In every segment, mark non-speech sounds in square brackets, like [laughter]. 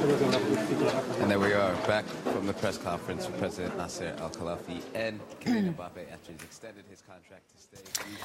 And there we are, back from the press conference with President Nasser Al-Khalafi and Kylian Mbappe after he's extended his contract to stay.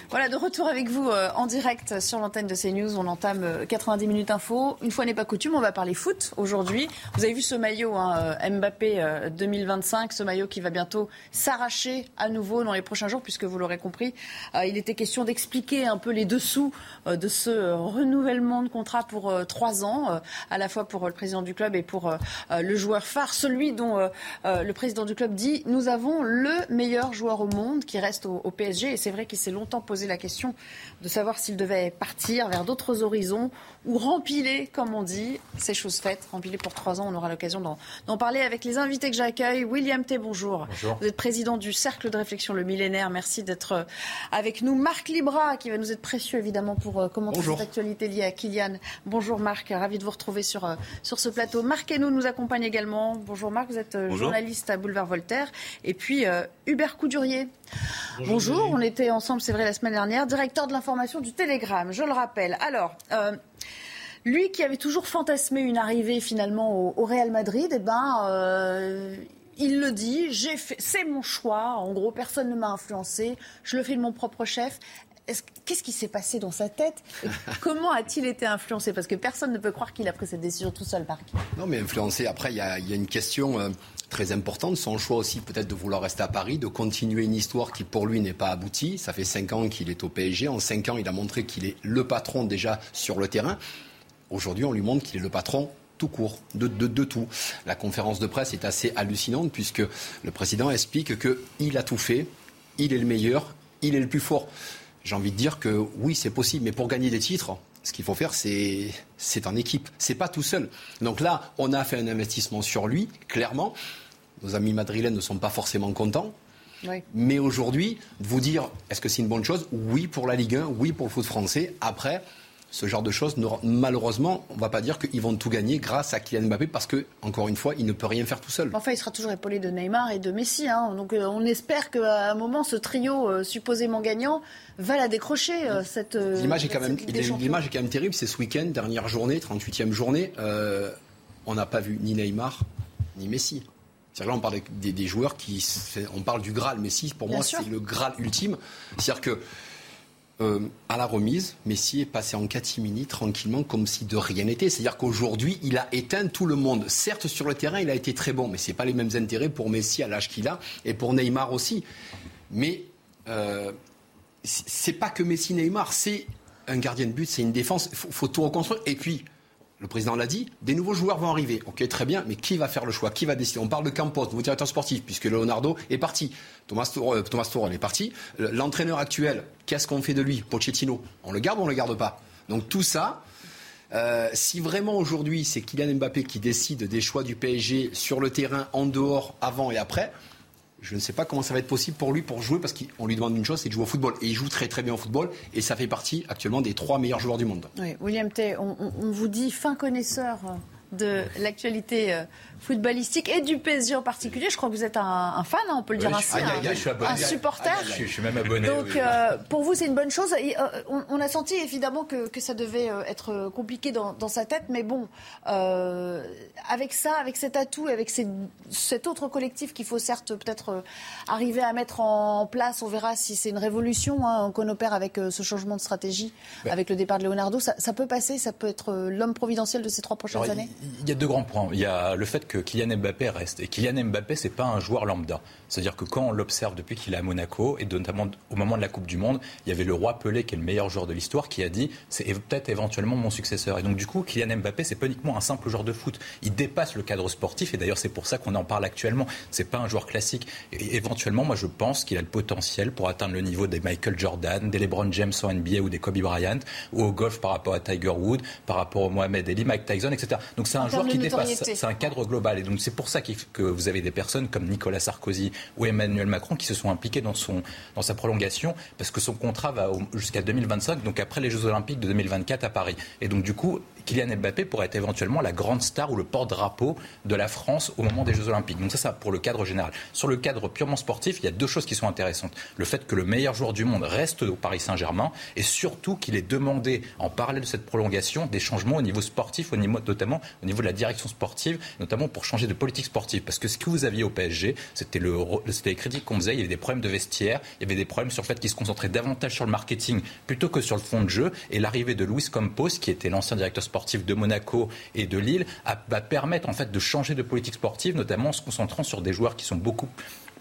Voilà, de retour avec vous euh, en direct sur l'antenne de CNews. On entame euh, 90 minutes info. Une fois n'est pas coutume, on va parler foot aujourd'hui. Vous avez vu ce maillot hein, euh, Mbappé euh, 2025, ce maillot qui va bientôt s'arracher à nouveau dans les prochains jours, puisque vous l'aurez compris, euh, il était question d'expliquer un peu les dessous euh, de ce renouvellement de contrat pour trois ans, à la fois pour le président du club et pour euh, euh, le joueur phare, celui dont euh, le président du club dit nous avons le meilleur joueur au monde qui reste au PSG. Et c'est vrai qu'il s'est longtemps posé la question de savoir s'il devait partir vers d'autres horizons ou rempiler, comme on dit. C'est chose faite. Rempiler pour trois ans, on aura l'occasion d'en parler avec les invités que j'accueille. William T, bonjour. Bonjour. Vous êtes président du Cercle de réflexion Le Millénaire. Merci d'être euh, avec nous. Marc Libra, qui va nous être précieux évidemment pour euh, commenter Bonjour. cette actualité liée à Kylian. Bonjour Marc, ravi de vous retrouver sur, euh, sur ce plateau. Marc Hainaut nous accompagne également. Bonjour Marc, vous êtes Bonjour. journaliste à Boulevard Voltaire. Et puis euh, Hubert Coudurier. Bonjour, on était ensemble, c'est vrai, la semaine dernière, directeur de l'information du Télégramme, je le rappelle. Alors, euh, lui qui avait toujours fantasmé une arrivée finalement au, au Real Madrid, eh ben, euh, il le dit, j'ai fait, c'est mon choix. En gros, personne ne m'a influencé. Je le fais de mon propre chef. Est-ce- Qu'est-ce qui s'est passé dans sa tête Et [laughs] Comment a-t-il été influencé? Parce que personne ne peut croire qu'il a pris cette décision tout seul, Marc. Non, mais influencé. Après, il y a, il y a une question euh, très importante. Son choix aussi, peut-être, de vouloir rester à Paris, de continuer une histoire qui, pour lui, n'est pas aboutie. Ça fait cinq ans qu'il est au PSG. En cinq ans, il a montré qu'il est le patron déjà sur le terrain. Aujourd'hui, on lui montre qu'il est le patron tout court, de, tout. La conférence de presse est assez hallucinante puisque le président explique qu'il a tout fait, il est le meilleur, il est le plus fort. J'ai envie de dire que oui, c'est possible, mais pour gagner des titres, ce qu'il faut faire, c'est c'est en équipe. C'est pas tout seul. Donc là, on a fait un investissement sur lui, clairement. Nos amis madrilènes ne sont pas forcément contents. Oui. Mais aujourd'hui, vous dire, est-ce que c'est une bonne chose? Oui pour la Ligue 1, oui pour le foot français. Après, ce genre de choses, malheureusement, on ne va pas dire qu'ils vont tout gagner grâce à Kylian Mbappé parce que, encore une fois, il ne peut rien faire tout seul. Enfin, il sera toujours épaulé de Neymar et de Messi. hein. Donc, euh, on espère qu'à un moment, ce trio euh, supposément gagnant va la décrocher, euh, cette. euh, L'image est, quand même, Ligue des Champions. l'image est quand même terrible. C'est ce week-end, dernière journée, 38e journée. on n'a pas vu ni Neymar, ni Messi. C'est-à-dire là, on parle des, des joueurs qui. On parle du Graal. Messi, pour Bien moi, c'est le Graal ultime. C'est-à-dire que. euh, à la remise, Messi est passé en catimini tranquillement comme si de rien n'était. C'est-à-dire qu'aujourd'hui, il a éteint tout le monde. Certes, sur le terrain, il a été très bon, mais c'est pas les mêmes intérêts pour Messi à l'âge qu'il a et pour Neymar aussi. Mais euh, c'est pas que Messi, Neymar, c'est un gardien de but, c'est une défense. Il faut, faut tout reconstruire. Et puis, le président l'a dit, des nouveaux joueurs vont arriver. Ok, très bien, mais qui va faire le choix? Qui va décider? On parle de Campos, nouveau directeur sportif, puisque Leonardo est parti. Thomas Tuchel, euh, est parti. Le- L'entraîneur actuel, qu'est-ce qu'on fait de lui? Pochettino, on le garde ou on le garde pas? Donc tout ça. euh, si vraiment aujourd'hui c'est Kylian Mbappé qui décide des choix du PSG sur le terrain, en dehors, avant et après, je ne sais pas comment ça va être possible pour lui pour jouer parce qu'on lui demande une chose, c'est de jouer au football. Et il joue très très bien au football et ça fait partie actuellement des trois meilleurs joueurs du monde. Oui, William on- on vous dit fin connaisseur de l'actualité euh, footballistique et du PSG en particulier. Je crois que vous êtes un, un fan, hein, on peut le dire ainsi, un, je suis abonné. un supporter. Je, suis- je suis même abonné. Donc, oui. euh, pour vous, c'est une bonne chose. Et, euh, on, on a senti évidemment que, que ça devait euh, être compliqué dans, dans sa tête, mais bon, euh, avec ça, avec cet atout, et avec ces- cet autre collectif qu'il faut certes peut-être arriver à mettre en place, on verra si c'est une révolution hein, qu'on opère avec ce changement de stratégie, Ben. avec le départ de Leonardo. Ça, ça peut passer, ça peut être l'homme providentiel de ces trois prochaines Alors, années? il- Il y a deux grands points. Il y a le fait que Kylian Mbappé reste. Et Kylian Mbappé, c'est pas un joueur lambda. C'est-à-dire que quand on l'observe depuis qu'il est à Monaco, et notamment au moment de la Coupe du Monde, il y avait le roi Pelé, qui est le meilleur joueur de l'histoire, qui a dit c'est peut-être éventuellement mon successeur. Et donc, du coup, Kylian Mbappé, c'est pas uniquement un simple joueur de foot. Il dépasse le cadre sportif, et d'ailleurs, c'est pour ça qu'on en parle actuellement. C'est pas un joueur classique. Et éventuellement, moi, je pense qu'il a le potentiel pour atteindre le niveau des Michael Jordan, des LeBron James en NBA ou des Kobe Bryant, ou au golf par rapport à Tiger Wood, par rapport au Mohamed Ali, Mike Tyson, etc. Donc, c'est un joueur qui dépasse. C'est un cadre global. Et donc, c'est pour ça que vous avez des personnes comme Nicolas Sarkozy ou Emmanuel Macron qui se sont impliqués dans, dans sa prolongation parce que son contrat va jusqu'à 2025, donc après les Jeux Olympiques de 2024 à Paris. Et donc, du coup, Kylian Mbappé pourrait être éventuellement la grande star ou le porte-drapeau de la France au moment des Jeux Olympiques. Donc ça, ça pour le cadre général. Sur le cadre purement sportif, il y a deux choses qui sont intéressantes. Le fait que le meilleur joueur du monde reste au Paris Saint-Germain et surtout qu'il ait demandé, en parallèle de cette prolongation, des changements au niveau sportif, notamment au niveau de la direction sportive, notamment pour changer de politique sportive. Parce que ce que vous aviez au PSG, c'était le, les critiques qu'on faisait, il y avait des problèmes de vestiaire, il y avait des problèmes sur le fait qu'il se concentrait davantage sur le marketing plutôt que sur le fond de jeu. Et l'arrivée de Luis Campos, qui était l'ancien directeur sportif de Monaco et de Lille, va permettre en fait de changer de politique sportive, notamment en se concentrant sur des joueurs qui sont beaucoup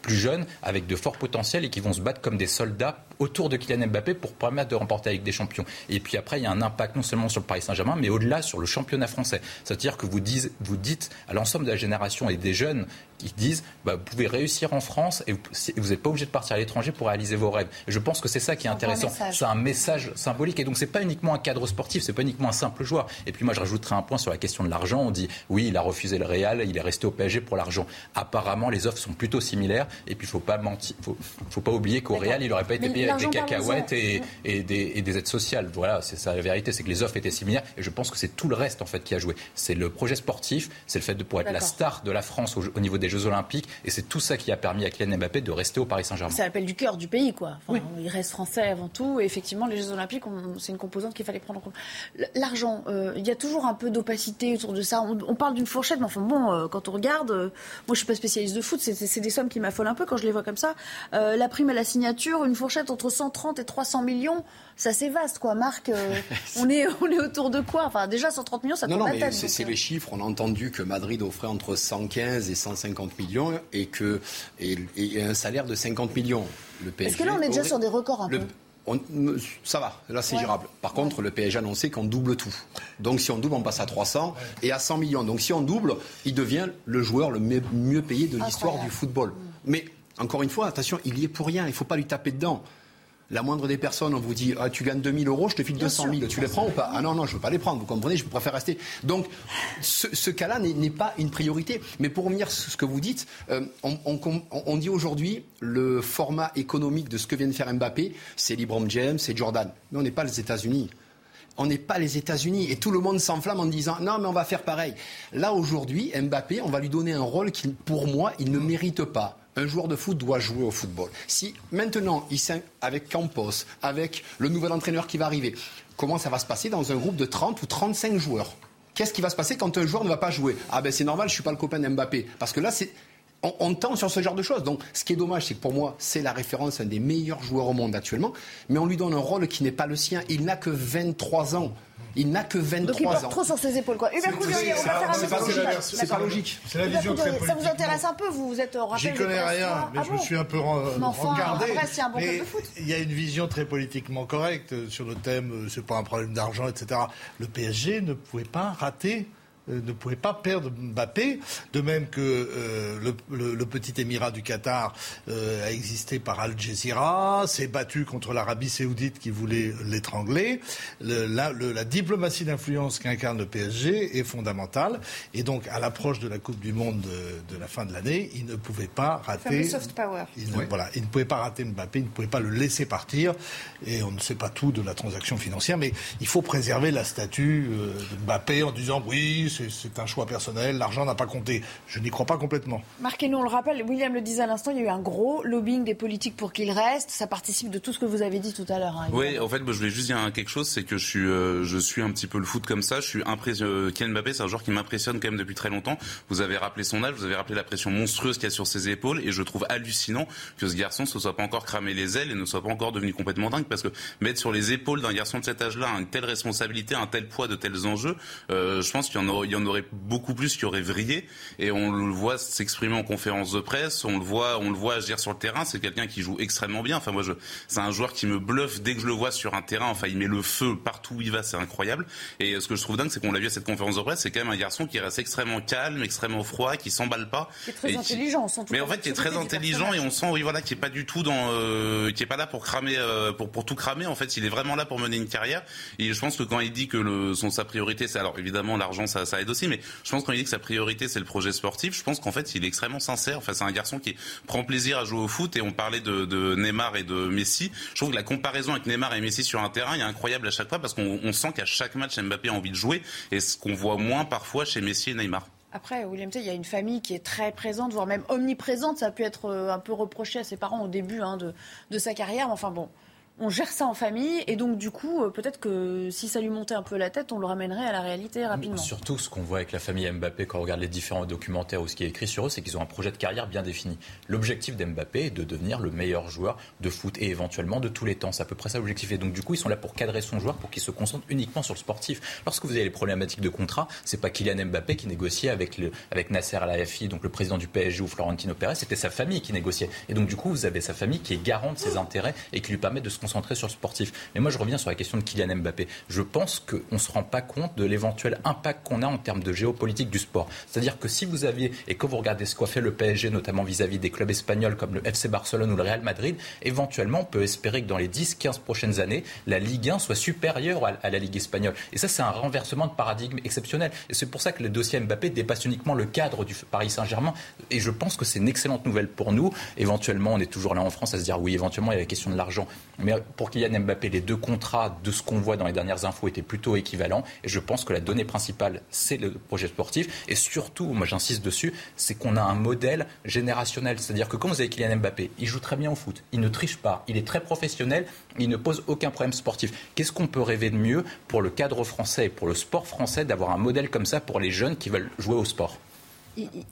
plus jeunes, avec de forts potentiels et qui vont se battre comme des soldats autour de Kylian Mbappé pour permettre de remporter avec des champions. Et puis après, il y a un impact non seulement sur le Paris Saint-Germain, mais au-delà sur le championnat français. C'est-à-dire que vous, vous dites à l'ensemble de la génération et des jeunes qui disent bah, vous pouvez réussir en France et vous n'êtes pas obligé de partir à l'étranger pour réaliser vos rêves. Et je pense que c'est ça qui est intéressant. C'est un message symbolique. Et donc, ce n'est pas uniquement un cadre sportif, c'est pas uniquement un simple joueur. Et puis, moi, je rajouterai un point sur la question de l'argent. On dit oui, il a refusé le Real, il est resté au PSG pour l'argent. Apparemment, les offres sont plutôt similaires. Et puis, il ne faut pas mentir, faut, faut pas oublier qu'au Real, il n'aurait pas été payé avec des cacahuètes et, des, aides sociales. Voilà, c'est ça la vérité, c'est que les offres étaient similaires. Et je pense que c'est tout le reste en fait qui a joué. C'est le projet sportif, c'est le fait de pouvoir être la star de la France au, niveau des Jeux Olympiques. Et c'est tout ça qui a permis à Kylian Mbappé de rester au Paris Saint-Germain. C'est l'appel du cœur du pays, quoi. Il reste français avant tout. Et effectivement, les Jeux Olympiques, c'est une composante qu'il fallait prendre en compte. L'argent, euh, il y a toujours un peu d'opacité autour de ça. On, parle d'une fourchette, mais enfin bon, euh, quand on regarde, euh, moi je suis pas spécialiste de foot, c'est des sommes qui m'affolent un peu quand je les vois comme ça. la prime à la signature, une fourchette entre 130 et 300 millions ça c'est vaste, quoi. Marc, euh, [laughs] on, est, on est autour de quoi? Enfin, déjà 130 millions, ça non, non, mais C'est les chiffres. On a entendu que Madrid offrait entre 115 et 150 millions et, que, et, un salaire de 50 millions. Le PSG Est-ce que là, on est déjà sur des records un peu ça va, là c'est gérable. Par contre, le PSG a annoncé qu'on double tout. Donc si on double, on passe à 300 et à 100 millions. Donc si on double, il devient le joueur le mieux payé de l'histoire du football. Mais encore une fois, attention, il y est pour rien. Il ne faut pas lui taper dedans la moindre des personnes, on vous dit ah, tu gagnes 2000 euros, je te file 200 000, tu les prends ou pas? Ah non, non, je ne veux pas les prendre, vous comprenez, je préfère rester. Donc ce, cas-là n'est pas une priorité. Mais pour revenir sur ce que vous dites, euh, on, dit aujourd'hui le format économique de ce que vient de faire Mbappé, c'est LeBron James, c'est Jordan. Mais on n'est pas les États-Unis on n'est pas les États-Unis. Et tout le monde s'enflamme en disant non, mais on va faire pareil. Là, aujourd'hui, Mbappé, on va lui donner un rôle qui, pour moi, il ne mérite pas un joueur de foot doit jouer au football. Si maintenant, il avec Campos, avec le nouvel entraîneur qui va arriver, comment ça va se passer dans un groupe de 30 ou 35 joueurs? Qu'est-ce qui va se passer quand un joueur ne va pas jouer? Ah ben c'est normal, je suis pas le copain d'Mbappé. Parce que là, c'est on, tend sur ce genre de choses. Donc, ce qui est dommage, c'est que pour moi, c'est la référence, un des meilleurs joueurs au monde actuellement, mais on lui donne un rôle qui n'est pas le sien. Il n'a que 23 ans. Il n'a que 23 Donc il porte ans. trop sur ses épaules. Quoi. Hubert Coudurier, on va faire un C'est pas logique. C'est la vision très Ça vous intéresse un peu Vous vous êtes rappelé J'y connais rien, mais je me suis un peu regardé. il y a une vision très politiquement correcte sur le thème, euh, c'est pas un problème d'argent, etc. Le PSG ne pouvait pas rater ne pouvait pas perdre Mbappé, de même que euh, le, petit émirat du Qatar euh, a existé par Al Jazeera, s'est battu contre l'Arabie saoudite qui voulait l'étrangler. La, la, diplomatie d'influence qu'incarne le PSG est fondamentale, et donc à l'approche de la Coupe du Monde de, la fin de l'année, il ne pouvait pas rater. Soft power. Il ne, voilà, il ne pouvait pas rater Mbappé, il ne pouvait pas le laisser partir, et on ne sait pas tout de la transaction financière, mais il faut préserver la statue de Mbappé en disant oui c'est un choix personnel, l'argent n'a pas compté. Je n'y crois pas complètement. Marc nous on le rappelle, William le disait à l'instant, il y a eu un gros lobbying des politiques pour qu'il reste. Ça participe de tout ce que vous avez dit tout à l'heure. Hein, oui, en fait, je voulais juste dire quelque chose, c'est que je suis, euh, je suis un petit peu le foot comme ça. Je suis impressionné. Euh, Kylian Mbappé, c'est un joueur qui m'impressionne quand même depuis très longtemps. Vous avez rappelé son âge, vous avez rappelé la pression monstrueuse qu'il y a sur ses épaules, et je trouve hallucinant que ce garçon se soit pas encore cramé les ailes et ne soit pas encore devenu complètement dingue, parce que mettre sur les épaules d'un garçon de cet âge-là une telle responsabilité, un tel poids, de tels enjeux, euh, je pense qu'il y en aurait, il y en aurait beaucoup plus qui aurait vrillé. Et on le voit s'exprimer en conférence de presse, on le voit, on le voit agir sur le terrain. C'est quelqu'un qui joue extrêmement bien. Enfin, moi, je, c'est un joueur qui me bluffe dès que je le vois sur un terrain. Enfin, il met le feu partout où il va, c'est incroyable. Et ce que je trouve dingue, c'est qu'on l'a vu à cette conférence de presse, c'est quand même un garçon qui reste extrêmement calme, extrêmement froid, qui s'emballe pas. Qui est très intelligent. mais en fait, qui est très intelligent et on sent, oui, voilà, qui est pas du tout dans, euh, qui est pas là pour cramer, euh, pour pour tout cramer. En fait, il est vraiment là pour mener une carrière. Et je pense que quand il dit que le, son sa priorité, c'est alors évidemment l'argent, ça, ça aide aussi. Mais je pense qu'on dit que sa priorité c'est le projet sportif, je pense qu'en fait il est extrêmement sincère. Enfin, c'est un garçon qui prend plaisir à jouer au foot. Et on parlait de, Neymar et de Messi. Je trouve que la comparaison avec Neymar et Messi sur un terrain est incroyable à chaque fois parce qu'on sent qu'à chaque match Mbappé a envie de jouer et ce qu'on voit moins parfois chez Messi et Neymar. Après, William T, il y a une famille qui est très présente, voire même omniprésente. Ça a pu être euh, un peu reproché à ses parents au début hein, de, de, sa carrière. Enfin bon, on gère ça en famille et donc du coup euh, peut-être que si ça lui montait un peu la tête on le ramènerait à la réalité rapidement. Surtout ce qu'on voit avec la famille Mbappé quand on regarde les différents documentaires ou ce qui est écrit sur eux c'est qu'ils ont un projet de carrière bien défini. L'objectif d'Mbappé est de devenir le meilleur joueur de foot et éventuellement de tous les temps. C'est à peu près ça l'objectif et donc du coup ils sont là pour cadrer son joueur pour qu'il se concentre uniquement sur le sportif. Lorsque vous avez les problématiques de contrat c'est pas Kylian Mbappé qui négociait avec, le, avec Nasser Al-Khelaifi donc le président du PSG ou Florentino Pérez c'était sa famille qui négociait et donc du coup vous avez sa famille qui est garante de ses intérêts et qui lui permet de se concentrer sur le sportif. Mais moi, je reviens sur la question de Kylian Mbappé. Je pense qu'on ne se rend pas compte de l'éventuel impact qu'on a en termes de géopolitique du sport. C'est-à-dire que si vous aviez, et quand vous regardez ce qu'a fait le PSG, notamment vis-à-vis des clubs espagnols comme le FC Barcelone ou le Real Madrid, éventuellement, on peut espérer que dans les 10-15 prochaines années, la Ligue 1 soit supérieure à la Ligue espagnole. Et ça, c'est un renversement de paradigme exceptionnel. Et c'est pour ça que le dossier Mbappé dépasse uniquement le cadre du Paris Saint-Germain. Et je pense que c'est une excellente nouvelle pour nous. Éventuellement, on est toujours là en France à se dire oui, éventuellement, il y a la question de l'argent. Pour Kylian Mbappé, les deux contrats de ce qu'on voit dans les dernières infos étaient plutôt équivalents. Et je pense que la donnée principale, c'est le projet sportif. Et surtout, moi j'insiste dessus, c'est qu'on a un modèle générationnel. C'est-à-dire que quand vous avez Kylian Mbappé, il joue très bien au foot, il ne triche pas, il est très professionnel, il ne pose aucun problème sportif. Qu'est-ce qu'on peut rêver de mieux pour le cadre français et pour le sport français d'avoir un modèle comme ça pour les jeunes qui veulent jouer au sport?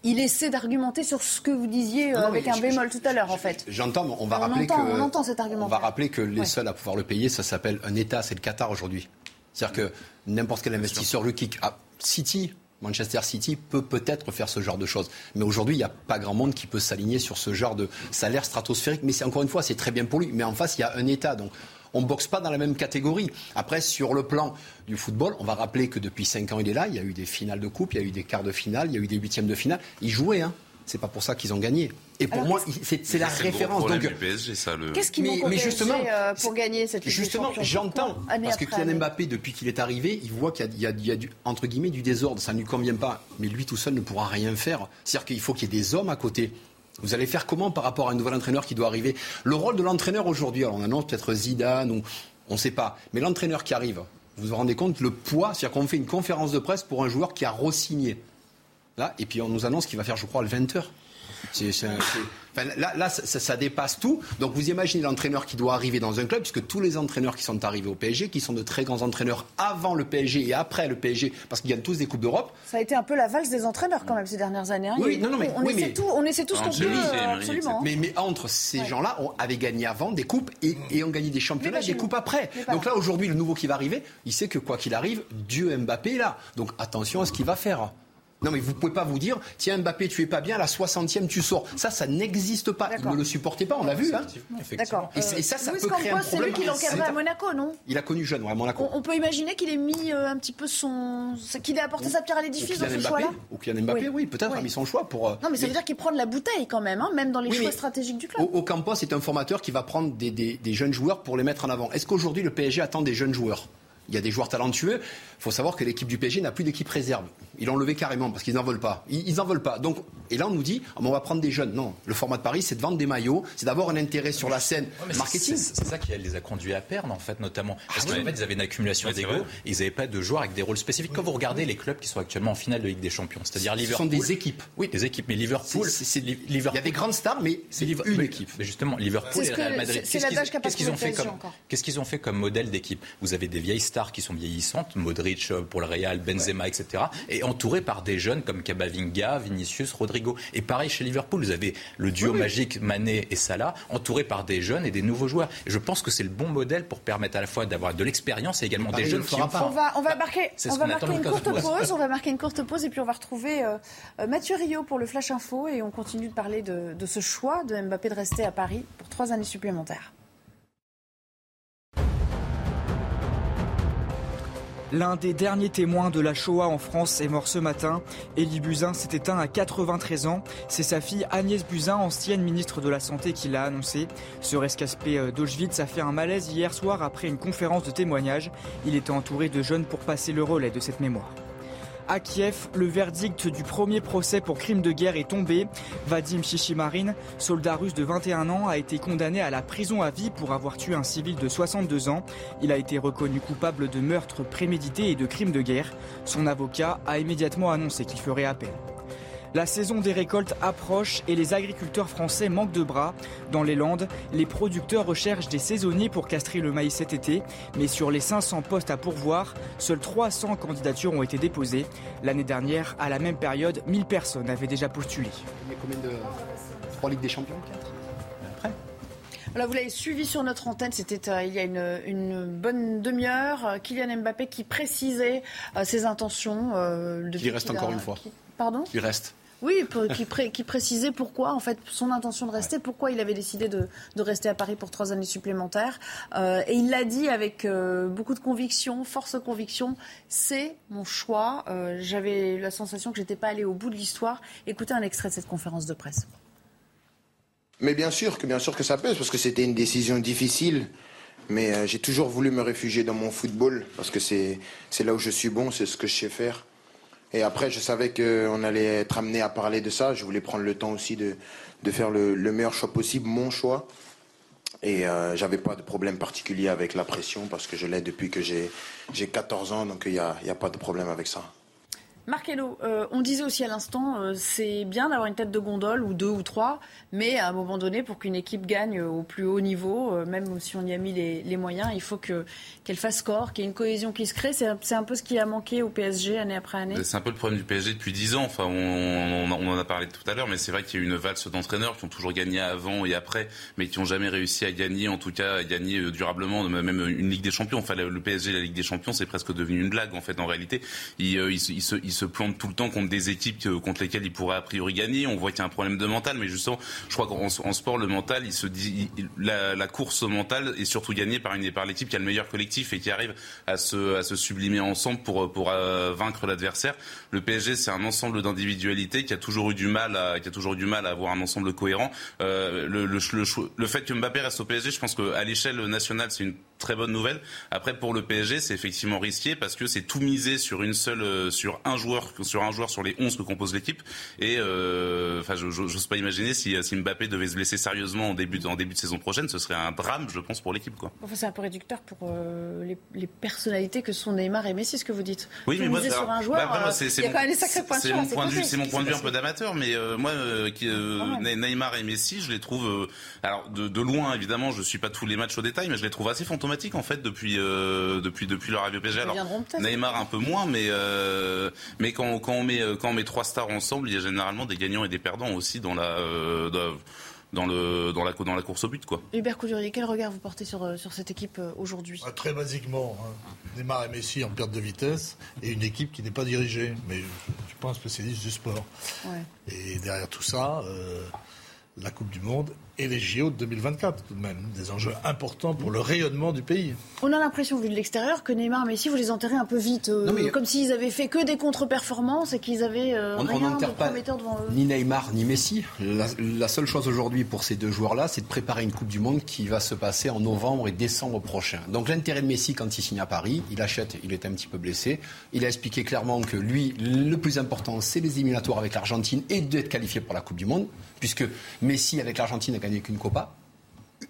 Il, essaie d'argumenter sur ce que vous disiez euh, avec un bémol tout à l'heure, en fait. J'entends, on va rappeler que on entend cet argument. On va rappeler que les seuls à pouvoir le payer, ça s'appelle un État, c'est le Qatar aujourd'hui. C'est-à-dire que n'importe quel investisseur, le kick, ah, City, Manchester City peut peut-être faire ce genre de choses. Mais aujourd'hui, il n'y a pas grand monde qui peut s'aligner sur ce genre de salaire stratosphérique. Mais c'est encore une fois, c'est très bien pour lui. Mais en face, il y a un État. Donc on ne boxe pas dans la même catégorie. Après, sur le plan du football, on va rappeler que depuis 5 ans, il est là. Il y a eu des finales de coupe, il y a eu des quarts de finale, il y a eu des huitièmes de finale. Il jouait, hein. C'est pas pour ça qu'ils ont gagné. Et pour moi, c'est la référence. Donc, le... Qu'est-ce qui mais, mais justement, euh, pour gagner cette Ligue Justement, j'entends parce que Kylian Mbappé, depuis qu'il est arrivé, il voit qu'il y, y, a du, entre guillemets du désordre. Ça ne lui convient pas. Mais lui tout seul ne pourra rien faire. C'est-à-dire qu'il faut qu'il y ait des hommes à côté. Vous allez faire comment par rapport à un nouvel entraîneur qui doit arriver? Le rôle de l'entraîneur aujourd'hui, alors on annonce peut-être Zidane on ne sait pas. Mais l'entraîneur qui arrive, vous vous rendez compte le poids, c'est-à-dire qu'on fait une conférence de presse pour un joueur qui a re-signé. Là, et puis on nous annonce qu'il va faire, je crois, le 20h. Là, ça, dépasse tout. Donc vous imaginez l'entraîneur qui doit arriver dans un club, puisque tous les entraîneurs qui sont arrivés au PSG, qui sont de très grands entraîneurs avant le PSG et après le PSG, parce qu'ils gagnent tous des Coupes d'Europe. Ça a été un peu la valse des entraîneurs quand même ces dernières années. Hein. Oui, non, non, mais, on, essaie tout, on essaie tout ce qu'on peut. absolument. Mais, mais, entre ces gens-là, on avait gagné avant des coupes et, et ont gagné des championnats, des coupes après. Donc là, aujourd'hui, le nouveau qui va arriver, il sait que quoi qu'il arrive, Dieu Mbappé est là. Donc attention à ce qu'il va faire. Non, mais vous pouvez pas vous dire, tiens, Mbappé, tu es pas bien, à la 60e, tu sors. Ça, ça n'existe pas. Il ne le supportait pas, on l'a vu. Hein D'accord. Et, ça, ça peut créer un problème. C'est lui qui l'encadrait à Monaco, non Il a connu jeune, ouais, à Monaco. On, peut imaginer qu'il ait mis euh, un petit peu son. qu'il ait apporté sa pierre à l'édifice dans ce choix-là Ou Kylian Mbappé, oui, peut-être a mis son choix pour. Euh, non, mais ça veut dire qu'il prend de la bouteille quand même, hein, même dans les choix stratégiques du club. Au, Campos, c'est un formateur qui va prendre des, des jeunes joueurs pour les mettre en avant. Est-ce qu'aujourd'hui, le PSG attend des jeunes joueurs? Il y a des joueurs talentueux. Il faut savoir que l'équipe du PSG n'a plus d'équipe réserve. Ils l'ont levé carrément parce qu'ils n'en veulent pas. Ils n'en veulent pas. Donc, et là, on nous dit, ah, on va prendre des jeunes. Non, le format de Paris, c'est de vendre des maillots, c'est d'avoir un intérêt sur la scène marketing. C'est ça qui les a conduits à perdre, en fait, notamment. Parce qu'en fait, ils avaient une accumulation d'ego. Ils n'avaient pas de joueurs avec des rôles spécifiques. Quand vous regardez les clubs qui sont actuellement en finale de Ligue des Champions, c'est-à-dire Liverpool. Ce sont des équipes. Oui, des équipes. Mais Liverpool. Il y a des grandes stars, mais c'est une équipe. Mais justement, Liverpool et Real Madrid. Qu'est-ce qu'ils ont fait comme modèle d'équipe? Vous avez des vieilles stars qui sont vieillissantes, Modric euh, pour le Real, Benzema, etc. Et entourés par des jeunes comme Camavinga, Vinicius, Rodrigo. Et pareil chez Liverpool, vous avez le duo magique Mané et Salah, entourés par des jeunes et des nouveaux joueurs. Et je pense que c'est le bon modèle pour permettre à la fois d'avoir de l'expérience et également des jeunes qui on va, on va marquer, on va marquer une courte pause. On va marquer une courte pause et puis on va retrouver euh, euh, Mathieu Rio pour le Flash Info et on continue de parler de, de ce choix de Mbappé de rester à Paris pour trois années supplémentaires. L'un des derniers témoins de la Shoah en France est mort ce matin. Élie Buzyn s'est éteint à 93 ans. C'est sa fille Agnès Buzyn, ancienne ministre de la Santé, qui l'a annoncé. Ce rescapé euh, d'Auschwitz a fait un malaise hier soir après une conférence de témoignage. Il était entouré de jeunes pour passer le relais de cette mémoire. À Kiev, le verdict du premier procès pour crime de guerre est tombé. Vadim Shishimarin, soldat russe de 21 ans, a été condamné à la prison à vie pour avoir tué un civil de 62 ans. Il a été reconnu coupable de meurtre prémédité et de crime de guerre. Son avocat a immédiatement annoncé qu'il ferait appel. La saison des récoltes approche et les agriculteurs français manquent de bras. Dans les Landes, les producteurs recherchent des saisonniers pour castrer le maïs cet été, mais sur les 500 postes à pourvoir, seules 300 candidatures ont été déposées. L'année dernière, à la même période, 1000 personnes avaient déjà postulé. Il y a combien de 3 Ligues des Champions 4 Voilà, vous l'avez suivi sur notre antenne, c'était euh, il y a une, bonne demi-heure. Euh, Kylian Mbappé qui précisait euh, ses intentions. il reste encore une fois. Pardon? Il reste. Oui, qui, précisait pourquoi, en fait, son intention de rester, pourquoi il avait décidé de, rester à Paris pour trois années supplémentaires. Euh, et il l'a dit avec euh, beaucoup de conviction, force conviction, c'est mon choix. Euh, j'avais la sensation que j'étais pas allé au bout de l'histoire. Écoutez un extrait de cette conférence de presse. Mais bien sûr que bien sûr que ça pèse parce que c'était une décision difficile. Mais j'ai toujours voulu me réfugier dans mon football parce que c'est là où je suis bon, c'est ce que je sais faire. Et après, je savais qu'on allait être amené à parler de ça. Je voulais prendre le temps aussi de, faire le, meilleur choix possible, mon choix. Et euh, j'avais pas de problème particulier avec la pression parce que je l'ai depuis que j'ai 14 ans, donc il n'y a, a pas de problème avec ça. Marc euh, on disait aussi à l'instant, euh, c'est bien d'avoir une tête de gondole ou deux ou trois, mais à un moment donné, pour qu'une équipe gagne au plus haut niveau, euh, même si on y a mis les, moyens, il faut qu'elle fasse score, qu'il y ait une cohésion qui se crée. C'est un peu ce qui a manqué au PSG année après année. C'est un peu le problème du PSG depuis dix ans. Enfin, on, en a parlé tout à l'heure, mais c'est vrai qu'il y a eu une valse d'entraîneurs qui ont toujours gagné avant et après, mais qui n'ont jamais réussi à gagner, en tout cas à gagner durablement, même une Ligue des Champions. Enfin, le PSG, la Ligue des Champions, c'est presque devenu une blague en fait. En réalité, il, il, se, il se plante tout le temps contre des équipes contre lesquelles il pourrait a priori gagner. On voit qu'il y a un problème de mental, mais justement, je crois qu'en sport, le mental, il se dit, la, course mentale est surtout gagnée par une par l'équipe qui a le meilleur collectif et qui arrive à se, à se sublimer ensemble pour, pour euh, vaincre l'adversaire. Le PSG, c'est un ensemble d'individualités qui a toujours eu du mal à, qui a toujours du mal à avoir un ensemble cohérent. Euh, le, le, le, fait que Mbappé reste au PSG, je pense qu'à l'échelle nationale, c'est une très bonne nouvelle. Après, pour le PSG, c'est effectivement risqué parce que c'est tout misé sur une seule, euh, sur un joueur, sur un joueur sur les 11 que compose l'équipe. Et euh, enfin, je n'ose pas imaginer si, si, Mbappé devait se blesser sérieusement en début, en début de saison prochaine, ce serait un drame, je pense, pour l'équipe. Enfin, c'est un peu réducteur pour euh, les, personnalités que sont Neymar et Messi, ce que vous dites. Oui, mais moi, sur un joueur, bah, points C'est mon point de vue, c'est mon point de vue un peu d'amateur, mais moi, qui, Neymar et Messi, je les trouve, alors de, de, loin, évidemment, je suis pas tous les matchs au détail, mais je les trouve assez fantomatiques en fait depuis euh, depuis depuis leur arrivée au PSG. Alors Neymar un peu moins, mais euh, mais quand, quand on met quand on met trois stars ensemble, il y a généralement des gagnants et des perdants aussi dans la euh, dans le dans la dans la course au but quoi. Hubert Coudurier, quel regard vous portez sur sur cette équipe aujourd'hui? Ah, Très basiquement, hein. Neymar et Messi en perte de vitesse et une équipe qui n'est pas dirigée. Mais je ne suis pas un spécialiste du sport. Et derrière tout ça, la Coupe du Monde et les JO de 2024, tout de même. Des enjeux importants pour le rayonnement du pays. On a l'impression, vu de l'extérieur, que Neymar et Messi, vous les enterrez un peu vite. Euh, comme s'ils avaient fait que des contre-performances et qu'ils avaient euh, on, rien de prometteur devant eux. Ni Neymar, ni Messi. La, seule chose aujourd'hui pour ces deux joueurs-là, c'est de préparer une Coupe du Monde qui va se passer en novembre et décembre prochain. Donc l'intérêt de Messi, quand il signe à Paris, il achète, il est un petit peu blessé. Il a expliqué clairement que lui, le plus important, c'est les éliminatoires avec l'Argentine et d'être qualifié pour la Coupe du Monde, puisque Messi, avec l'Argentine, gagné qu'une Copa,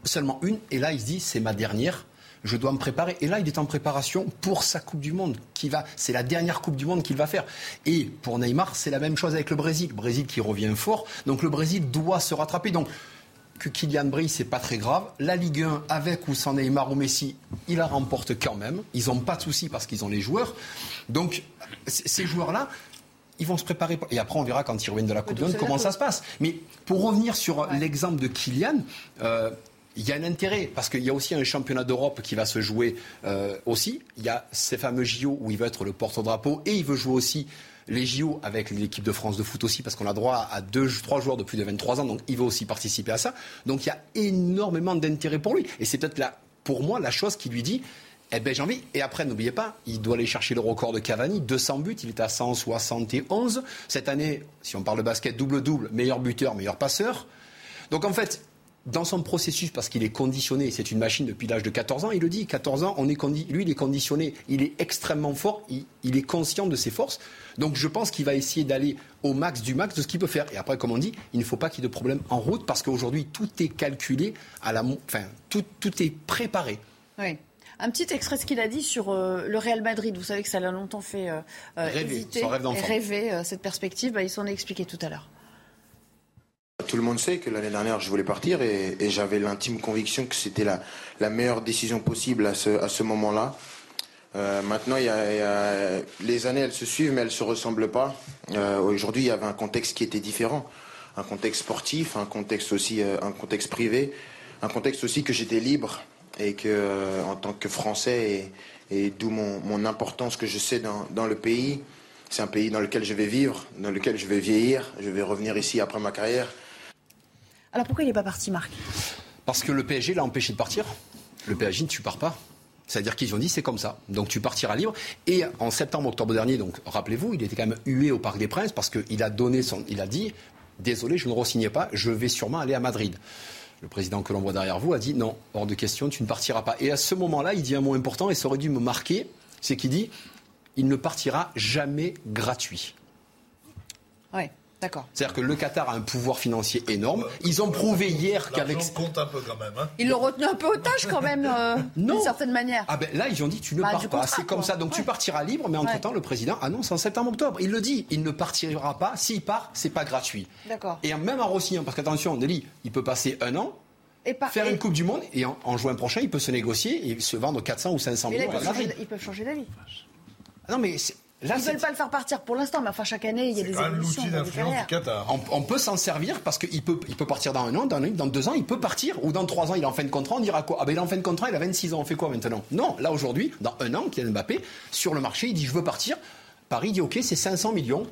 seulement une, et là il se dit c'est ma dernière, je dois me préparer. Et là, il est en préparation pour sa Coupe du Monde. Qui va, c'est la dernière Coupe du Monde qu'il va faire. Et pour Neymar, c'est la même chose avec le Brésil. Brésil qui revient fort. Donc le Brésil doit se rattraper. Donc que Kylian brille, c'est pas très grave. La Ligue 1, avec ou sans Neymar ou Messi, il la remporte quand même. Ils n'ont pas de soucis parce qu'ils ont les joueurs. Donc ces joueurs-là, ils vont se préparer. Et après, on verra quand ils reviennent de la Coupe du Monde comment ça se passe. Mais pour revenir sur l'exemple de Kylian, euh, il y a un intérêt parce qu'il y a aussi un championnat d'Europe qui va se jouer euh, aussi. Il y a ces fameux JO où il va être le porte-drapeau et il veut jouer aussi les JO avec l'équipe de France de foot aussi parce qu'on a droit à deux, trois joueurs de plus de 23 ans, donc il veut aussi participer à ça. Donc il y a énormément d'intérêt pour lui. Et c'est peut-être là, pour moi, la chose qui lui dit eh bien, j'ai envie. Et après, n'oubliez pas, il doit aller chercher le record de Cavani, 200 buts, il est à 171. Cette année, si on parle de basket, double-double, meilleur buteur, meilleur passeur. Donc en fait, dans son processus, parce qu'il est conditionné, c'est une machine depuis l'âge de 14 ans, il le dit, 14 ans, lui, il est conditionné, il est extrêmement fort, il, est conscient de ses forces. Donc je pense qu'il va essayer d'aller au max du max de ce qu'il peut faire. Et après, comme on dit, il ne faut pas qu'il y ait de problème en route, parce qu'aujourd'hui, tout est calculé, à la, enfin, tout, tout est préparé. Oui. Un petit extrait de ce qu'il a dit sur euh, le Real Madrid. Vous savez que ça l'a longtemps fait euh, euh rêver, rêver euh, cette perspective. Bah, il s'en est expliqué tout à l'heure. Tout le monde sait que l'année dernière, je voulais partir et, j'avais l'intime conviction que c'était la, la, meilleure décision possible à ce, à ce moment-là. Euh, maintenant, il y a, les années, elles se suivent, mais elles ne se ressemblent pas. Euh, Aujourd'hui, il y avait un contexte qui était différent. Un contexte sportif, un contexte aussi, euh, un contexte privé, un contexte aussi que j'étais libre et que, euh, en tant que Français, et, et d'où mon, mon, importance que je sais dans, dans le pays, c'est un pays dans lequel je vais vivre, dans lequel je vais vieillir, je vais revenir ici après ma carrière. Alors pourquoi il n'est pas parti, Marc? Parce que le PSG l'a empêché de partir. Le PSG, tu pars pas. C'est-à-dire qu'ils ont dit c'est comme ça. Donc tu partiras libre. Et en septembre, octobre dernier, donc rappelez-vous, il était quand même hué au Parc des Princes parce qu'il a donné son, il a dit désolé, je ne re pas, je vais sûrement aller à Madrid. Le président que l'on voit derrière vous a dit non, hors de question, tu ne partiras pas. Et à ce moment-là, il dit un mot important et ça aurait dû me marquer, c'est qu'il dit il ne partira jamais gratuit. Ouais. D'accord. C'est-à-dire que le Qatar a un pouvoir financier énorme. Ils ont prouvé hier qu'avec. compte un peu quand même. Hein. Ils l'ont retenu un peu otage quand même, euh, [laughs] d'une certaine manière. Ah ben là, ils ont dit tu ne bah, pars pas. C'est comme ça. Donc tu partiras libre, mais entre-temps, le président annonce en septembre-octobre. Il le dit. Il ne partira pas. S'il part, c'est pas gratuit. D'accord. Et même en Rossignon, parce qu'attention, Nelly, il peut passer un an. Et faire une Coupe du Monde et en, juin prochain, il peut se négocier et se vendre 400 ou 500 millions. Ils peuvent changer d'avis. Non, mais Là, Ils ne veulent pas le faire partir pour l'instant, mais enfin, chaque année, il y a des évolutions. On, on, peut s'en servir parce qu'il peut, il peut partir dans un an, dans, dans deux ans, il peut partir. Ou dans trois ans, il est en fin de contrat, on dira quoi? Ah ben il est en fin de contrat, il a 26 ans, on fait quoi maintenant? Non, là aujourd'hui, dans un an, Kylian Mbappé, sur le marché, il dit je veux partir. Paris dit ok, c'est 500 millions.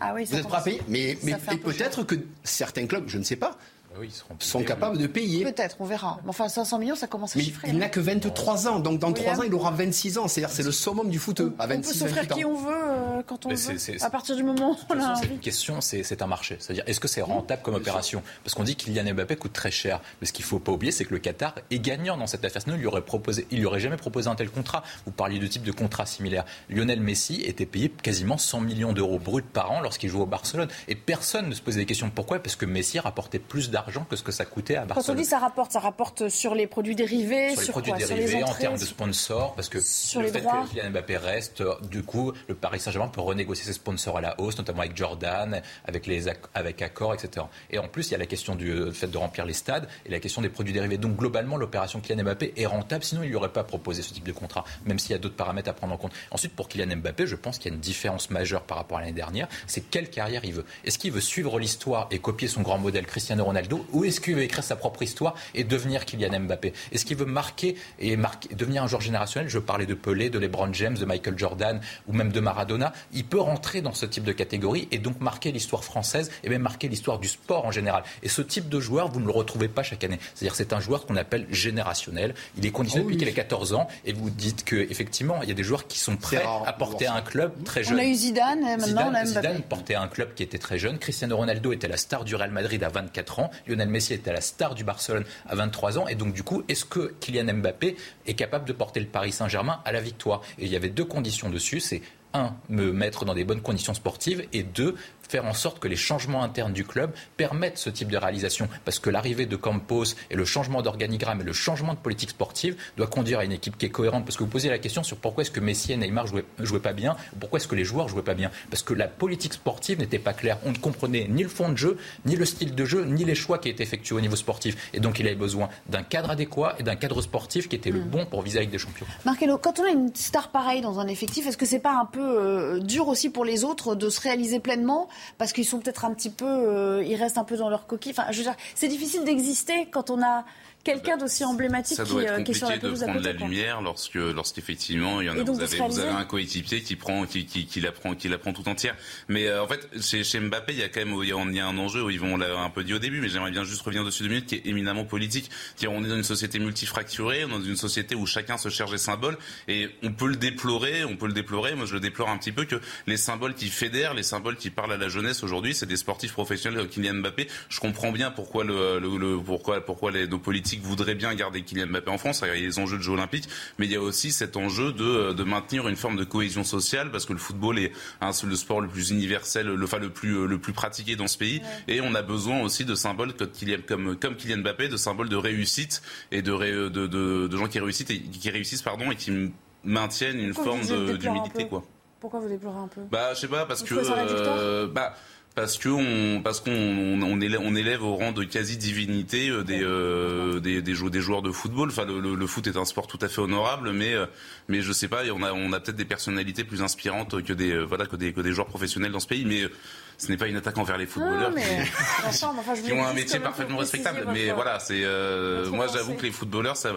Ah oui, Vous êtes. Mais, mais peut-être que certains clubs, je ne sais pas, ah sont capables de payer. Peut-être, on verra. Mais enfin, 500 millions, ça commence à chiffrer. Il n'a que 23 ans, donc dans 3 ans, il aura 26 ans. C'est-à-dire, c'est le summum du foot à 26 On peut s'offrir qui on veut euh, quand on veut. À partir du moment où on a envie. Une question, c'est un marché. C'est-à-dire, est-ce que c'est rentable comme opération? Parce qu'on dit qu'il Kylian Mbappé coûte très cher. Mais ce qu'il ne faut pas oublier, c'est que le Qatar est gagnant dans cette affaire. Sinon, il lui aurait proposé, il lui aurait jamais proposé un tel contrat. Vous parliez de type de contrat similaire. Lionel Messi était payé quasiment 100 millions d'euros bruts par an lorsqu'il jouait au Barcelone. Et personne ne se posait des questions. Pourquoi Parce que Messi rapportait plus d'argent que ce que ça coûte quand on dit ça rapporte, ça rapporte sur les produits dérivés, sur, les produits dérivés, en termes de sponsors, parce que sur le fait que Kylian Mbappé reste, du coup, le Paris Saint-Germain peut renégocier ses sponsors à la hausse, notamment avec Jordan, avec les avec Accor, etc. Et en plus, il y a la question du euh, fait de remplir les stades et la question des produits dérivés. Donc globalement, l'opération Kylian Mbappé est rentable, sinon il lui aurait pas proposé ce type de contrat, même s'il y a d'autres paramètres à prendre en compte. Ensuite, pour Kylian Mbappé, je pense qu'il y a une différence majeure par rapport à l'année dernière, c'est quelle carrière il veut? Est-ce qu'il veut suivre l'histoire et copier son grand modèle Cristiano Ronaldo, ou est-ce qu'il veut écrire sa propre histoire et devenir Kylian Mbappé? Est-ce qu'il veut marquer et marquer, devenir un joueur générationnel? Je parlais de Pelé, de LeBron James, de Michael Jordan ou même de Maradona. Il peut rentrer dans ce type de catégorie et donc marquer l'histoire française et même marquer l'histoire du sport en général. Et ce type de joueur, vous ne le retrouvez pas chaque année. C'est-à-dire c'est un joueur qu'on appelle générationnel. Il est conditionné ah depuis qu'il a 14 ans et vous dites qu'effectivement, il y a des joueurs qui sont prêts à porter un club très jeune. On a eu Zidane, maintenant on a Zidane portait un club qui était très jeune. Cristiano Ronaldo était la star du Real Madrid à 24 ans. Lionel Messi était la star du Barcelone à 23 ans. Et donc, du coup, est-ce que Kylian Mbappé est capable de porter le Paris Saint-Germain à la victoire? Et il y avait deux conditions dessus. C'est un, me mettre dans des bonnes conditions sportives et deux, faire en sorte que les changements internes du club permettent ce type de réalisation. Parce que l'arrivée de Campos et le changement d'organigramme et le changement de politique sportive doit conduire à une équipe qui est cohérente. Parce que vous posez la question sur pourquoi est-ce que Messi et Neymar jouaient, jouaient pas bien, pourquoi est-ce que les joueurs jouaient pas bien. Parce que la politique sportive n'était pas claire. On ne comprenait ni le fond de jeu, ni le style de jeu, ni les choix qui étaient effectués au niveau sportif. Et donc il avait besoin d'un cadre adéquat et d'un cadre sportif qui était le hmm. bon pour viser avec des champions. Marcelo, quand on a une star pareille dans un effectif, est-ce que c'est pas un peu euh, dur aussi pour les autres de se réaliser pleinement parce qu'ils sont peut-être un petit peu, euh, ils restent un peu dans leur coquille. Enfin, je veux dire, c'est difficile d'exister quand on a quelqu'un d'aussi emblématique ça doit qui, être qui est sur la de prendre la lumière lorsque, lorsqu'effectivement, il y en a, vous, avez, vous avez un coéquipier qui prend, qui, qui, qui la prend, qui la prend tout entière. Mais en fait, chez, chez Mbappé, il y a quand même, il y a, un enjeu où ils vont, on l'a un peu dit au début, mais j'aimerais bien juste revenir dessus deux minutes, qui est éminemment politique. On est dans une société multifracturée, on est dans une société où chacun se cherche des symboles, et on peut le déplorer, on peut le déplorer. Moi, je le déplore un petit peu que les symboles qui fédèrent, les symboles qui parlent à la jeunesse aujourd'hui, c'est des sportifs professionnels comme Kylian Mbappé. Je comprends bien pourquoi le, le, pourquoi pourquoi les, nos politiques voudraient bien garder Kylian Mbappé en France. Il y a les enjeux de Jeux olympiques, mais il y a aussi cet enjeu de, de maintenir une forme de cohésion sociale parce que le football est un, le sport le plus universel, le, enfin, le plus le plus pratiqué dans ce pays, et on a besoin aussi de symboles comme Kylian, comme, Kylian Mbappé, de symboles de réussite et de, de, de, de gens qui réussissent et qui réussissent pardon et qui maintiennent une forme d'humilité quoi. Pourquoi vous déplorez un peu Bah, je sais pas, parce que. Euh, bah, parce que on parce qu'on on, élève, on élève au rang de quasi divinité euh, des, euh, des, des, des, joueurs de football. Enfin, le, le, foot est un sport tout à fait honorable, mais euh, mais je sais pas, on a on a peut-être des personnalités plus inspirantes que des voilà que des que des joueurs professionnels dans ce pays, mais ce n'est pas une attaque envers les footballeurs qui, [laughs] ont un métier parfaitement respectable. Mais voilà, c'est moi j'avoue que les footballeurs ça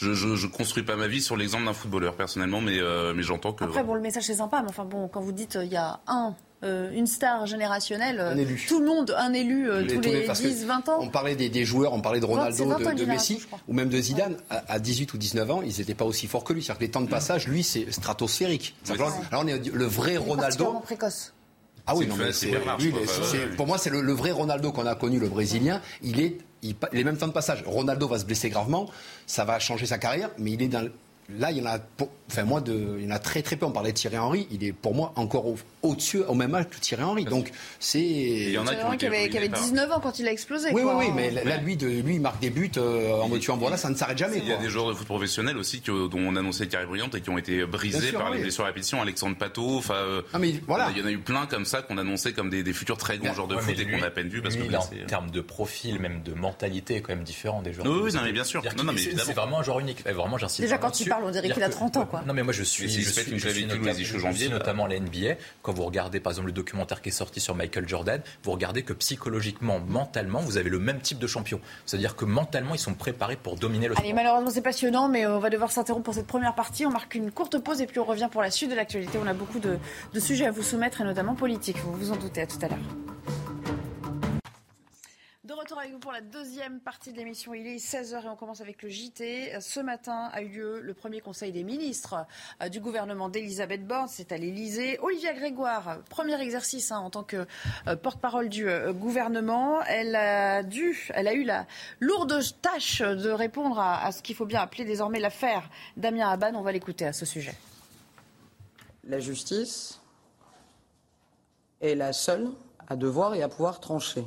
je, je, je, construis pas ma vie sur l'exemple d'un footballeur personnellement, mais, euh, mais j'entends que. Après, bon, le message c'est sympa, mais enfin bon, quand vous dites il y a un euh, une star générationnelle, tout le monde, un élu euh, tous, les, 10, 20 ans. On parlait des, des, joueurs, on parlait de Ronaldo, de, Messi, ou même de Zidane. À, 18 ou 19 ans, ils n'étaient pas aussi forts que lui. C'est-à-dire que les temps de passage, lui, c'est stratosphérique. Alors, on est le vrai Ronaldo. précoce. Ah oui, non, mais c'est, pour moi, c'est le, le, vrai Ronaldo qu'on a connu, le Brésilien. Il est il, les mêmes temps de passage. Ronaldo va se blesser gravement, ça va changer sa carrière, mais il est dans, là, il y en a, enfin moi, de, il y en a très très peu. On parlait de Thierry Henry, il est pour moi encore au-dessus, au, même âge que Thierry Henry. Donc c'est. Il y en a qui, avait, qui avait 19 ans quand il a explosé. Oui, quoi. oui, oui, mais là, lui, de, lui, il marque des buts euh, en voiture en voilà, ça ne s'arrête jamais. Il y a des joueurs de foot professionnels aussi dont on annonçait carrière brillante et qui ont été brisés par les blessures à répétition. Alexandre Pato, enfin, euh, ah, mais voilà. il y en a eu plein comme ça qu'on annonçait comme des, futurs très grands joueurs de foot et qu'on a à peine vu parce que en termes de profil, même de mentalité, est quand même différent des joueurs. Oui, non, mais bien sûr. C'est vraiment un joueur unique. Vraiment, j'insiste. Déjà, quand tu parles, on dirait qu'il a 30 ans. Non, mais moi je suis, je suis, je suis janvier, notamment la NBA. Quand vous regardez par exemple le documentaire qui est sorti sur Michael Jordan, vous regardez que psychologiquement, mentalement, vous avez le même type de champion. C'est-à-dire que mentalement, ils sont préparés pour dominer le Allez, malheureusement, c'est passionnant, mais on va devoir s'interrompre pour cette première partie. On marque une courte pause et puis on revient pour la suite de l'actualité. On a beaucoup de, de sujets à vous soumettre et notamment politiques. Vous vous en doutez. À tout à l'heure. De retour avec vous pour la deuxième partie de l'émission. Il est 16h et on commence avec le JT. Ce matin a eu lieu le premier conseil des ministres euh, du gouvernement d'Elisabeth Borne. C'est à l'Elysée. Olivia Grégoire, premier exercice hein, en tant que euh, porte-parole du euh, gouvernement. Elle a dû, elle a eu la lourde tâche de répondre à, ce qu'il faut bien appeler désormais l'affaire Damien Abad. On va l'écouter à ce sujet. La justice est la seule à devoir et à pouvoir trancher.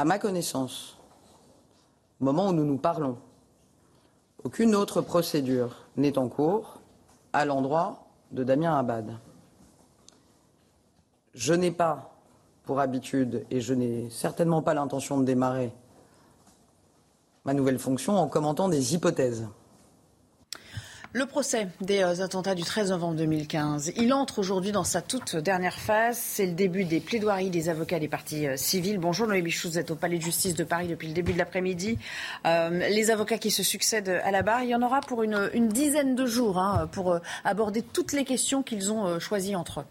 À ma connaissance, au moment où nous nous parlons, aucune autre procédure n'est en cours à l'endroit de Damien Abad. Je n'ai pas pour habitude, et je n'ai certainement pas l'intention de démarrer ma nouvelle fonction en commentant des hypothèses. Le procès des euh, attentats du 13 novembre 2015, il entre aujourd'hui dans sa toute dernière phase. C'est le début des plaidoiries des avocats des partis euh, civils. Bonjour Noémie Bichou, vous êtes au Palais de justice de Paris depuis le début de l'après-midi. Euh, les avocats qui se succèdent à la barre, il y en aura pour une, dizaine de jours hein, pour aborder toutes les questions qu'ils ont choisies entre eux.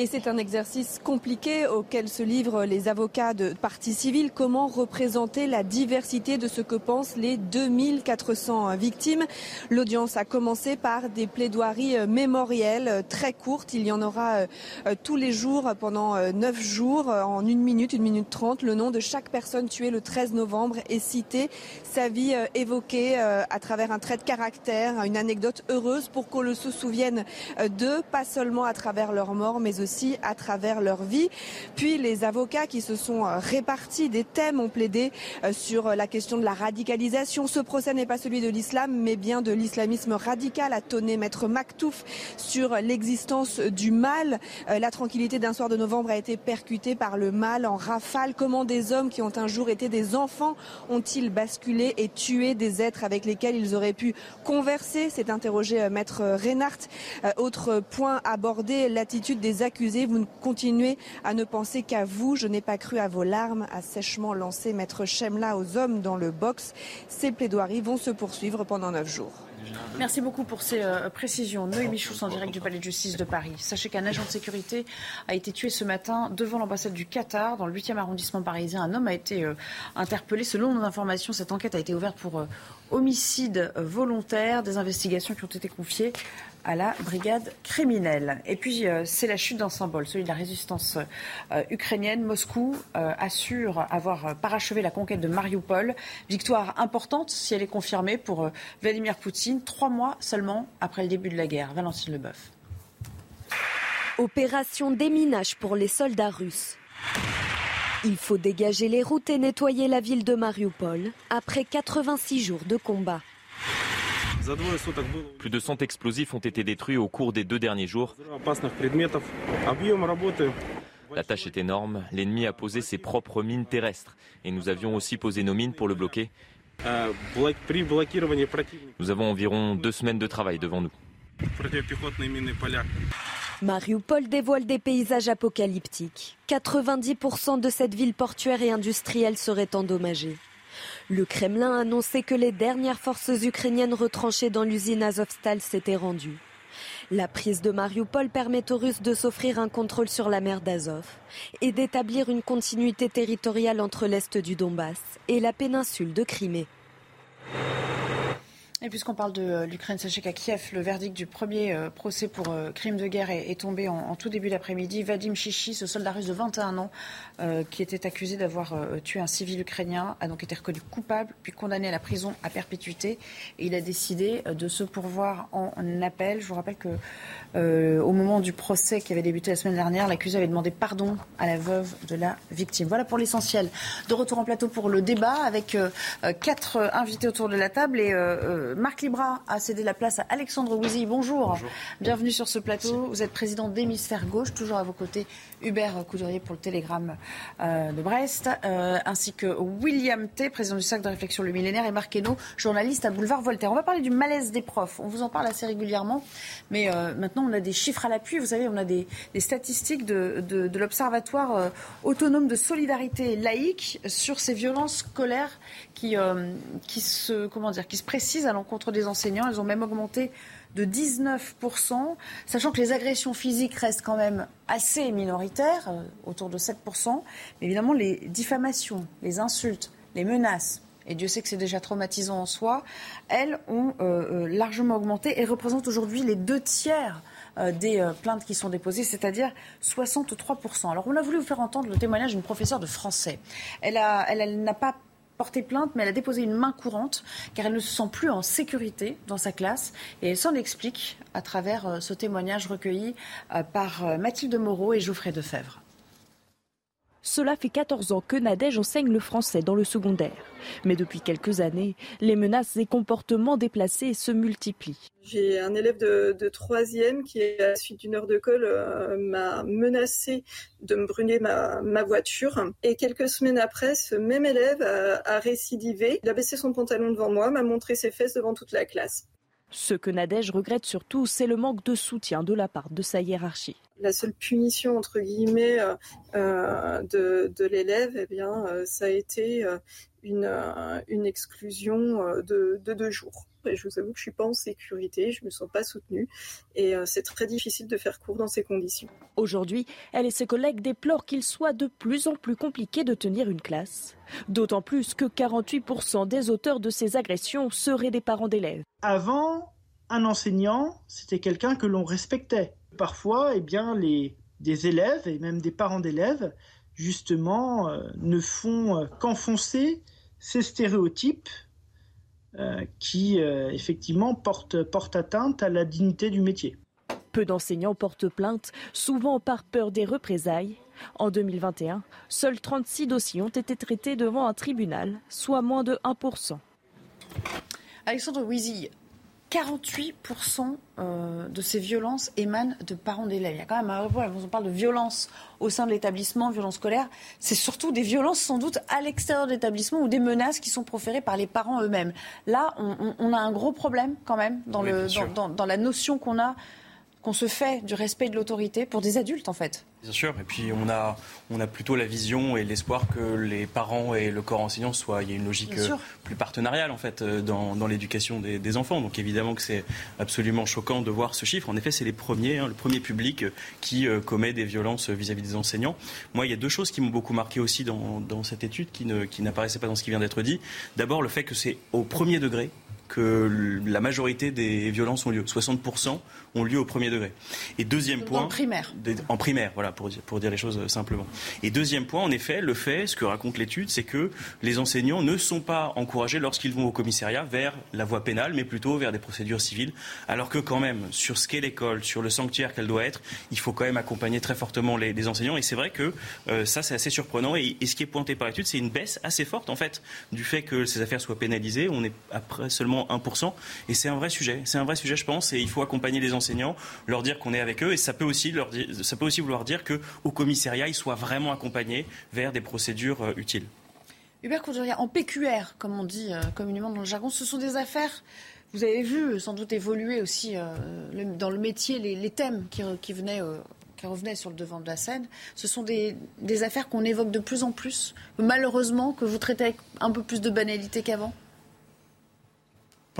Et c'est un exercice compliqué auquel se livrent les avocats de partie civile. Comment représenter la diversité de ce que pensent les 2400 victimes? L'audience a commencé par des plaidoiries mémorielles très courtes. Il y en aura euh, tous les jours pendant euh, neuf jours, en une minute, une minute trente. Le nom de chaque personne tuée le 13 novembre est cité, sa vie euh, évoquée à travers un trait de caractère, une anecdote heureuse pour qu'on le se souvienne d'eux, pas seulement à travers leur mort, mais aussi travers leur vie. Puis les avocats qui se sont euh, répartis des thèmes ont plaidé euh, sur la question de la radicalisation. Ce procès n'est pas celui de l'islam, mais bien de l'islamisme radical, a tonné maître Maktouf sur l'existence du mal. Euh, la tranquillité d'un soir de novembre a été percutée par le mal en rafale. Comment des hommes qui ont un jour été des enfants ont-ils basculé et tué des êtres avec lesquels ils auraient pu converser? C'est interrogé maître Reinhardt. Autre point abordé, l'attitude des accusés vous continuez à ne penser qu'à vous. Je n'ai pas cru à vos larmes, a sèchement lancé Maître Chemla aux hommes dans le box. Ces plaidoiries vont se poursuivre pendant neuf jours. Merci beaucoup pour ces euh, précisions. Noémie Chouss en direct du Palais de justice de Paris. Sachez qu'un agent de sécurité a été tué ce matin devant l'ambassade du Qatar, dans le 8e arrondissement parisien. Un homme a été euh, interpellé. Selon nos informations, cette enquête a été ouverte pour euh, homicide volontaire. Des investigations qui ont été confiées à la brigade criminelle. Et puis, euh, c'est la chute d'un symbole, celui de la résistance euh, ukrainienne. Moscou euh, assure avoir parachevé la conquête de Mariupol. Victoire importante, si elle est confirmée, pour Vladimir Poutine, trois mois seulement après le début de la guerre. Valentine Leboeuf. Opération déminage pour les soldats russes. Il faut dégager les routes et nettoyer la ville de Mariupol après 86 jours de combat. Plus de 100 explosifs ont été détruits au cours des deux derniers jours. La tâche est énorme. L'ennemi a posé ses propres mines terrestres et nous avions aussi posé nos mines pour le bloquer. Nous avons environ deux semaines de travail devant nous. Mariupol dévoile des paysages apocalyptiques. 90% de cette ville portuaire et industrielle serait endommagée. Le Kremlin a annoncé que les dernières forces ukrainiennes retranchées dans l'usine Azovstal s'étaient rendues. La prise de Mariupol permet aux Russes de s'offrir un contrôle sur la mer d'Azov et d'établir une continuité territoriale entre l'est du Donbass et la péninsule de Crimée. Et puisqu'on parle de euh, l'Ukraine, sachez qu'à Kiev, le verdict du premier euh, procès pour euh, crime de guerre est, tombé en, tout début d'après-midi. Vadim Chichi, ce soldat russe de 21 ans, qui était accusé d'avoir tué un civil ukrainien, a donc été reconnu coupable, puis condamné à la prison à perpétuité. Et il a décidé de se pourvoir en appel. Je vous rappelle que au moment du procès qui avait débuté la semaine dernière, l'accusé avait demandé pardon à la veuve de la victime. Voilà pour l'essentiel. De retour en plateau pour le débat avec quatre invités autour de la table et Marc Libra a cédé la place à Alexandre Ouizy. Bonjour. Bienvenue sur ce plateau. Vous êtes président d'Hémisphère Gauche, toujours à vos côtés Hubert Coudurier pour le Télégramme euh, de Brest, euh, ainsi que William T, président du Cercle de réflexion Le Millénaire, et Marc Hainaut, journaliste à Boulevard Voltaire. On va parler du malaise des profs. On vous en parle assez régulièrement, mais euh, maintenant on a des chiffres à l'appui. Vous savez, on a des, statistiques de, de l'Observatoire autonome de solidarité laïque sur ces violences scolaires qui, qui, se, comment dire, qui se précisent à l'encontre des enseignants. Elles ont même augmenté de 19%, sachant que les agressions physiques restent quand même assez minoritaires, euh, autour de 7%. Mais évidemment, les diffamations, les insultes, les menaces, et Dieu sait que c'est déjà traumatisant en soi, elles ont euh, euh, largement augmenté et représentent aujourd'hui les deux tiers des plaintes qui sont déposées, c'est-à-dire 63%. Alors on a voulu vous faire entendre le témoignage d'une professeure de français. Elle n'a elle, n'a pas porté plainte, mais elle a déposé une main courante car elle ne se sent plus en sécurité dans sa classe et elle s'en explique à travers euh, ce témoignage recueilli euh, par euh, Mathilde Moreau et Geoffrey Defebvre. Cela fait 14 ans que Nadège enseigne le français dans le secondaire. Mais depuis quelques années, les menaces et comportements déplacés se multiplient. J'ai un élève de, troisième qui, à la suite d'une heure de colle, euh, m'a menacé de me brûler ma, voiture. Et quelques semaines après, ce même élève a récidivé. Il a baissé son pantalon devant moi, m'a montré ses fesses devant toute la classe. Ce que Nadège regrette surtout, c'est le manque de soutien de la part de sa hiérarchie. La seule punition entre guillemets euh, euh, de, l'élève, eh bien, euh, ça a été une, une exclusion de, de deux jours. Et je vous avoue que je suis pas en sécurité, je me sens pas soutenue et c'est très difficile de faire cours dans ces conditions. Aujourd'hui, elle et ses collègues déplorent qu'il soit de plus en plus compliqué de tenir une classe. D'autant plus que 48% des auteurs de ces agressions seraient des parents d'élèves. Avant, un enseignant, c'était quelqu'un que l'on respectait. Parfois, eh bien, les, des élèves et même des parents d'élèves, justement, euh, ne font euh, qu'enfoncer ces stéréotypes euh, qui, effectivement, portent, portent atteinte à la dignité du métier. Peu d'enseignants portent plainte, souvent par peur des représailles. En 2021, seuls 36 dossiers ont été traités devant un tribunal, soit moins de 1%. Alexandre Wizy, 48% euh, de ces violences émanent de parents d'élèves. Il y a quand même un problème. On parle de violence au sein de l'établissement, violence scolaire. C'est surtout des violences sans doute à l'extérieur de l'établissement ou des menaces qui sont proférées par les parents eux-mêmes. Là, on, a un gros problème quand même dans, le, dans, dans la notion qu'on a qu'on se fait du respect de l'autorité pour des adultes en fait. Bien sûr, et puis on a, on a plutôt la vision et l'espoir que les parents et le corps enseignant soient. Il y a une logique euh, plus partenariale en fait euh, dans, dans l'éducation des, enfants. Donc évidemment que c'est absolument choquant de voir ce chiffre. En effet, c'est les premiers, hein, le premier public qui euh, commet des violences vis-à-vis des enseignants. Moi, il y a deux choses qui m'ont beaucoup marqué aussi dans, dans cette étude qui, ne, qui n'apparaissaient pas dans ce qui vient d'être dit. D'abord, le fait que c'est au premier degré que la majorité des violences ont lieu. 60% ont lieu au premier degré. Et deuxième point. En primaire. En primaire, voilà, pour dire, pour dire les choses euh, simplement. Et deuxième point, en effet, le fait, ce que raconte l'étude, c'est que les enseignants ne sont pas encouragés lorsqu'ils vont au commissariat vers la voie pénale, mais plutôt vers des procédures civiles. Alors que quand même, sur ce qu'est l'école, sur le sanctuaire qu'elle doit être, il faut quand même accompagner très fortement les, enseignants. Et c'est vrai que euh, ça, c'est assez surprenant. Et, et, ce qui est pointé par l'étude, c'est une baisse assez forte, en fait, du fait que ces affaires soient pénalisées. On est après seulement 1%. Et c'est un vrai sujet. C'est un vrai sujet, je pense. Et il faut accompagner les enseignants, leur dire qu'on est avec eux. Et ça peut aussi, ça peut aussi vouloir dire qu'au commissariat, ils soient vraiment accompagnés vers des procédures euh, utiles. Hubert Courdoria, en PQR, comme on dit euh, communément dans le jargon, ce sont des affaires. Vous avez vu sans doute évoluer aussi euh, dans le métier les, thèmes qui, qui revenaient sur le devant de la scène. Ce sont des, des affaires qu'on évoque de plus en plus, malheureusement, que vous traitez avec un peu plus de banalité qu'avant?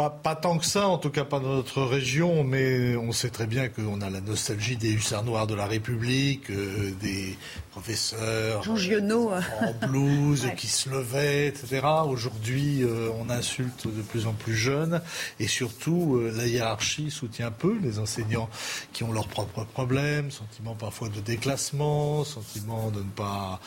Pas, tant que ça, en tout cas pas dans notre région, mais on sait très bien qu'on a la nostalgie des hussards noirs de la République, euh, des professeurs euh, en blouse [laughs] qui se levaient, etc. Aujourd'hui, euh, on insulte de plus en plus jeunes et surtout, la hiérarchie soutient peu les enseignants qui ont leurs propres problèmes, sentiment parfois de déclassement, sentiment de ne pas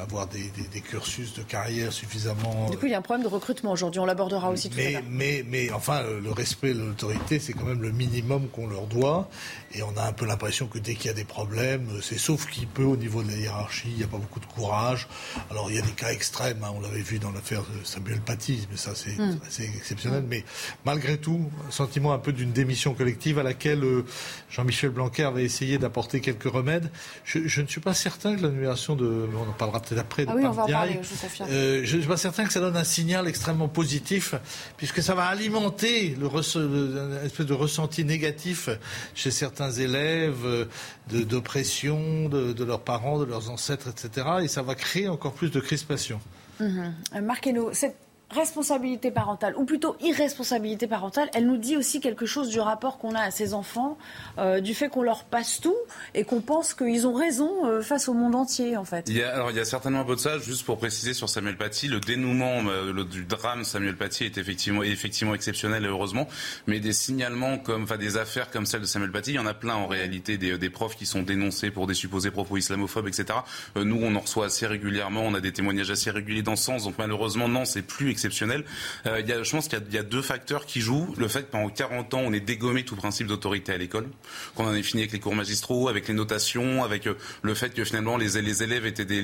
avoir des, cursus de carrière suffisamment. Du coup, il y a un problème de recrutement aujourd'hui, on l'abordera aussi tout à l'heure mais enfin, le respect de l'autorité, c'est quand même le minimum qu'on leur doit. Et on a un peu l'impression que dès qu'il y a des problèmes, c'est sauf qu'il peut au niveau de la hiérarchie, il n'y a pas beaucoup de courage. Alors il y a des cas extrêmes, hein, on l'avait vu dans l'affaire de Samuel Paty, mais ça c'est hmm. exceptionnel. Mais malgré tout, un sentiment un peu d'une démission collective à laquelle euh, Jean-Michel Blanquer avait essayé d'apporter quelques remèdes. Je, ne suis pas certain que l'annulation de, on en parlera peut-être après, de ah oui, on va en parler, je, euh, je ne suis pas certain que ça donne un signal extrêmement positif, puisque ça va alimenter le, le, espèce de ressenti négatif chez certains certains élèves euh, d'oppression de, de, leurs parents, de leurs ancêtres, etc. Et ça va créer encore plus de crispation. Mmh. Marc cette responsabilité parentale, ou plutôt irresponsabilité parentale, elle nous dit aussi quelque chose du rapport qu'on a à ces enfants, euh, du fait qu'on leur passe tout et qu'on pense qu'ils ont raison euh, face au monde entier, en fait. Il y a, alors, il y a certainement un peu de ça, juste pour préciser sur Samuel Paty, le dénouement euh, du drame Samuel Paty est effectivement, exceptionnel, heureusement, mais des signalements comme, enfin, des affaires comme celle de Samuel Paty, il y en a plein en réalité, des, des profs qui sont dénoncés pour des supposés propos islamophobes, etc. nous, on en reçoit assez régulièrement, on a des témoignages assez réguliers dans ce sens, donc malheureusement, non, c'est plus exceptionnel. Euh, y a, je pense qu'il y, a deux facteurs qui jouent. Le fait que pendant 40 ans, on ait dégommé tout principe d'autorité à l'école, qu'on en ait fini avec les cours magistraux, avec les notations, avec euh, le fait que finalement les, élèves étaient des,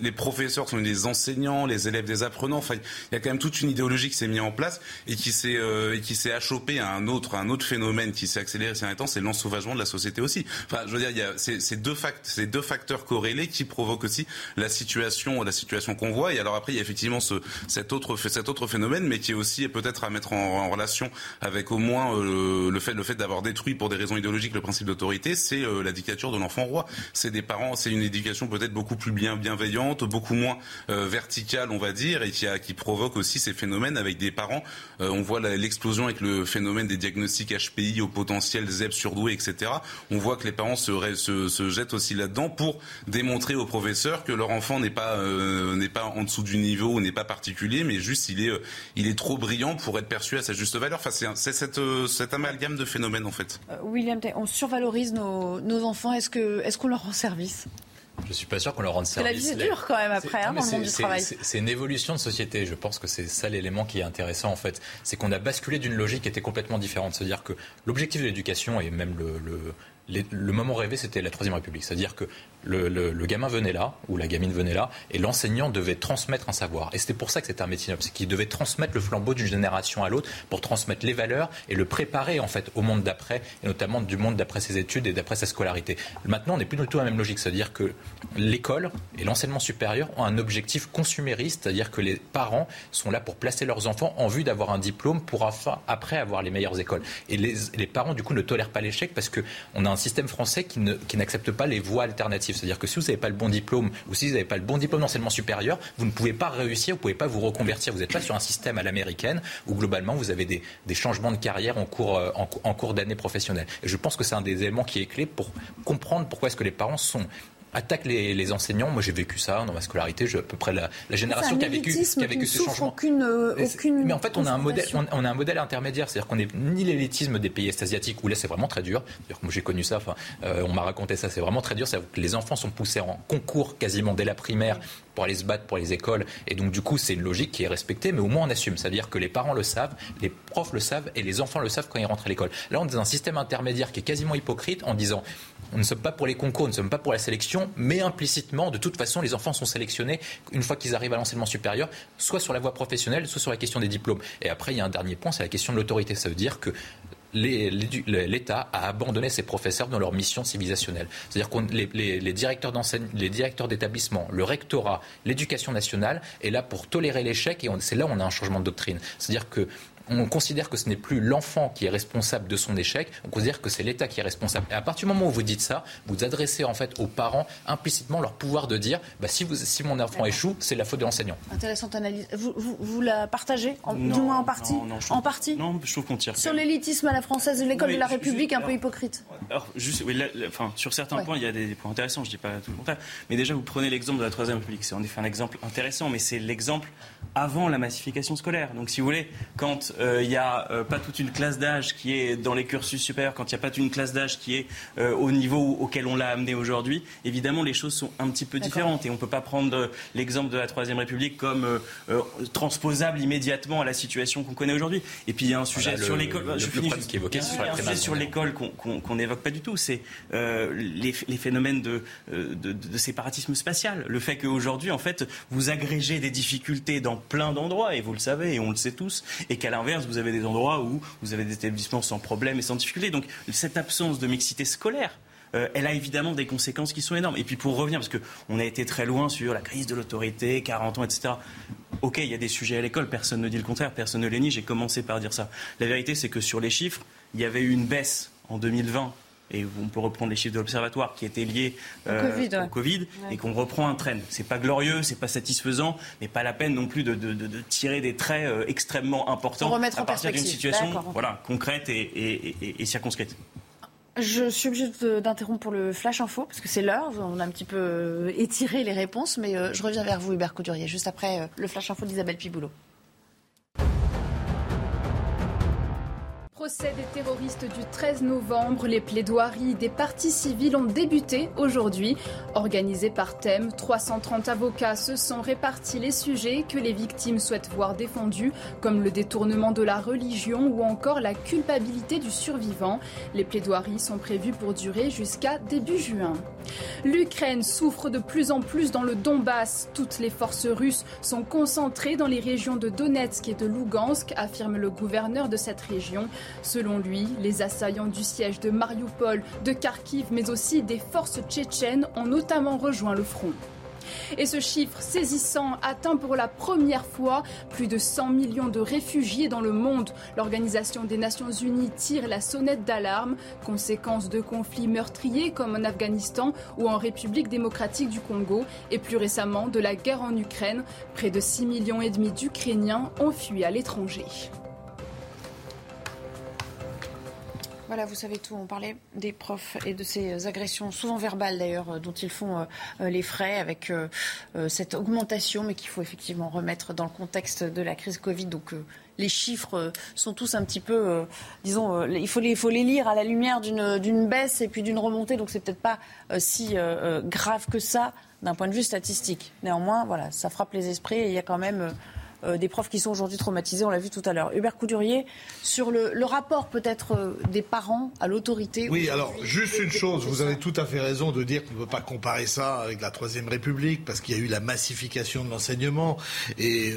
les, professeurs sont des enseignants, les élèves des apprenants. Enfin, il y a quand même toute une idéologie qui s'est mise en place et qui s'est euh, qui s'est achoppée à un autre un autre phénomène qui s'est accéléré ces derniers temps, c'est l'ensauvagement de la société aussi. Enfin, je veux dire, il y a ces, deux facteurs, ces deux facteurs corrélés qui provoquent aussi la situation la situation qu'on voit. Et alors après, il y a effectivement ce, cet autre cet autre phénomène, mais qui est aussi peut-être à mettre en, relation avec au moins euh, le fait, le fait d'avoir détruit pour des raisons idéologiques le principe d'autorité, c'est euh, la dictature de l'enfant roi. C'est des parents, c'est une éducation peut-être beaucoup plus bien bienveillante, beaucoup moins euh, verticale, on va dire, et qui, qui provoque aussi ces phénomènes avec des parents. on voit l'explosion avec le phénomène des diagnostics HPI au potentiel ZEP surdoué, etc. On voit que les parents se, jettent aussi là-dedans pour démontrer aux professeurs que leur enfant n'est pas n'est pas en dessous du niveau n'est pas particulier, mais juste il est euh, il est trop brillant pour être perçu à sa juste valeur. Enfin, c'est euh, cet amalgame de phénomènes en fait. Euh, William, on survalorise nos, enfants. Est-ce qu'on leur rend service? Je suis pas sûr qu'on leur rende service. La vie est dure quand même après hein, dans le monde du travail. C'est une évolution de société. Je pense que c'est ça l'élément qui est intéressant en fait. C'est qu'on a basculé d'une logique qui était complètement différente. C'est-à-dire que l'objectif de l'éducation et même le, le moment rêvé, c'était la Troisième République. C'est-à-dire que le, gamin venait là, ou la gamine venait là, et l'enseignant devait transmettre un savoir. Et c'était pour ça que c'était un métier noble, c'est qu'il devait transmettre le flambeau d'une génération à l'autre pour transmettre les valeurs et le préparer en fait au monde d'après, et notamment du monde d'après ses études et d'après sa scolarité. Maintenant, on n'est plus du tout à la même logique, c'est-à-dire que l'école et l'enseignement supérieur ont un objectif consumériste, c'est-à-dire que les parents sont là pour placer leurs enfants en vue d'avoir un diplôme pour après avoir les meilleures écoles. Et les, les parents, du coup, ne tolèrent pas l'échec parce qu'on a un système français qui n'accepte pas les voies alternatives. C'est-à-dire que si vous n'avez pas le bon diplôme ou si vous n'avez pas le bon diplôme d'enseignement supérieur, vous ne pouvez pas réussir, vous ne pouvez pas vous reconvertir. Vous n'êtes pas sur un système à l'américaine où globalement vous avez des, changements de carrière en cours, euh, en cours d'année professionnelle. Et je pense que c'est un des éléments qui est clé pour comprendre pourquoi est-ce que les parents sont attaque les, enseignants. Moi, j'ai vécu ça dans ma scolarité. Je, à peu près la, génération qui a vécu, qui a vécu ce changement. Aucune, aucune mais en fait, on a un modèle, on, a un modèle intermédiaire. C'est-à-dire qu'on n'est ni l'élitisme des pays est-asiatiques où là, c'est vraiment très dur. Moi, j'ai connu ça. Enfin, euh, on m'a raconté ça. C'est vraiment très dur. C'est-à-dire que les enfants sont poussés en concours quasiment dès la primaire pour aller se battre pour les écoles. Et donc, du coup, c'est une logique qui est respectée, mais au moins on assume. C'est-à-dire que les parents le savent, les profs le savent et les enfants le savent quand ils rentrent à l'école. Là, on est dans un système intermédiaire qui est quasiment hypocrite en disant on ne sommes pas pour les concours, nous ne sommes pas pour la sélection, mais implicitement, de toute façon, les enfants sont sélectionnés une fois qu'ils arrivent à l'enseignement supérieur, soit sur la voie professionnelle, soit sur la question des diplômes. Et après, il y a un dernier point, c'est la question de l'autorité. Ça veut dire que l'État a abandonné ses professeurs dans leur mission civilisationnelle. C'est-à-dire que les, les, directeurs les directeurs d'établissement, le rectorat, l'éducation nationale est là pour tolérer l'échec et c'est là où on a un changement de doctrine. C'est-à-dire que on considère que ce n'est plus l'enfant qui est responsable de son échec, on considère que c'est l'État qui est responsable. Et à partir du moment où vous dites ça, vous adressez en fait aux parents implicitement leur pouvoir de dire bah, si, vous, si mon enfant échoue, c'est la faute de l'enseignant. Intéressante analyse. Vous, vous, la partagez Du moins en partie En partie Non, je trouve qu'on tire. Sur l'élitisme à la française de l'école de la République, un peu hypocrite. Alors, juste, oui, enfin, sur certains points, il y a des points intéressants, je ne dis pas tout le contraire. Mais déjà, vous prenez l'exemple de la Troisième République. C'est en effet un exemple intéressant, mais c'est l'exemple avant la massification scolaire. Donc, si vous voulez, quand euh, il y a euh, pas toute une classe d'âge qui est dans les cursus supérieurs, quand il n'y a pas toute une classe d'âge qui est euh, au niveau auquel on l'a amené aujourd'hui, évidemment les choses sont un petit peu différentes et on ne peut pas prendre l'exemple de la Troisième République comme euh, transposable immédiatement à la situation qu'on connaît aujourd'hui. Et puis il y a un sujet sur l'école. Je finis qui évoqué sur un sujet sur l'école qu'on n'évoque pas du tout, c'est les, phénomènes de, de, séparatisme spatial. Le fait qu'aujourd'hui, en fait, vous agrégez des difficultés dans plein d'endroits, et vous le savez, et on le sait tous, et qu'à l'inverse, vous avez des endroits où vous avez des établissements sans problème et sans difficulté. Donc cette absence de mixité scolaire, euh, elle a évidemment des conséquences qui sont énormes. Et puis pour revenir, parce qu'on a été très loin sur la crise de l'autorité, 40 ans, etc. Ok, il y a des sujets à l'école, personne ne dit le contraire, personne ne les nie, j'ai commencé par dire ça. La vérité, c'est que sur les chiffres, il y avait eu une baisse en 2020 et on peut reprendre les chiffres de l'Observatoire qui étaient liés euh, au Covid, et qu'on reprend un train. C'est pas glorieux, c'est pas satisfaisant, mais pas la peine non plus de, tirer des traits euh, extrêmement importants à partir d'une situation voilà, concrète et, circonscrite. Je suis obligée d'interrompre pour le flash info parce que c'est l'heure. On a un petit peu euh, étiré les réponses, mais je reviens vers vous, Hubert Coudurier, juste après le flash info d'Isabelle Piboulot. Procès des terroristes du 13 novembre, les plaidoiries des partis civils ont débuté aujourd'hui. Organisés par thème, 330 avocats se sont répartis les sujets que les victimes souhaitent voir défendus, comme le détournement de la religion ou encore la culpabilité du survivant. Les plaidoiries sont prévues pour durer jusqu'à début juin. L'Ukraine souffre de plus en plus dans le Donbass. Toutes les forces russes sont concentrées dans les régions de Donetsk et de Lugansk, affirme le gouverneur de cette région. Selon lui, les assaillants du siège de Mariupol, de Kharkiv, mais aussi des forces tchétchènes ont notamment rejoint le front. Et ce chiffre saisissant atteint pour la première fois plus de 100 millions de réfugiés dans le monde. L'Organisation des Nations Unies tire la sonnette d'alarme, conséquence de conflits meurtriers comme en Afghanistan ou en République démocratique du Congo et plus récemment de la guerre en Ukraine. Près de 6 millions et demi d'Ukrainiens ont fui à l'étranger. Voilà, vous savez tout. On parlait des profs et de ces agressions, souvent verbales d'ailleurs, euh, dont ils font euh, euh, les frais avec cette augmentation, mais qu'il faut effectivement remettre dans le contexte de la crise Covid. Donc les chiffres sont tous un petit peu, disons, il faut, les, il faut les lire à la lumière d'une baisse et puis d'une remontée. Donc c'est peut-être pas si grave que ça d'un point de vue statistique. Néanmoins, voilà, ça frappe les esprits et il y a quand même des profs qui sont aujourd'hui traumatisés, on l'a vu tout à l'heure. Hubert Coudurier, sur le, le rapport peut-être des parents à l'autorité. Oui, alors juste une chose, vous avez tout à fait raison de dire qu'on ne peut pas comparer ça avec la Troisième République, parce qu'il y a eu la massification de l'enseignement, et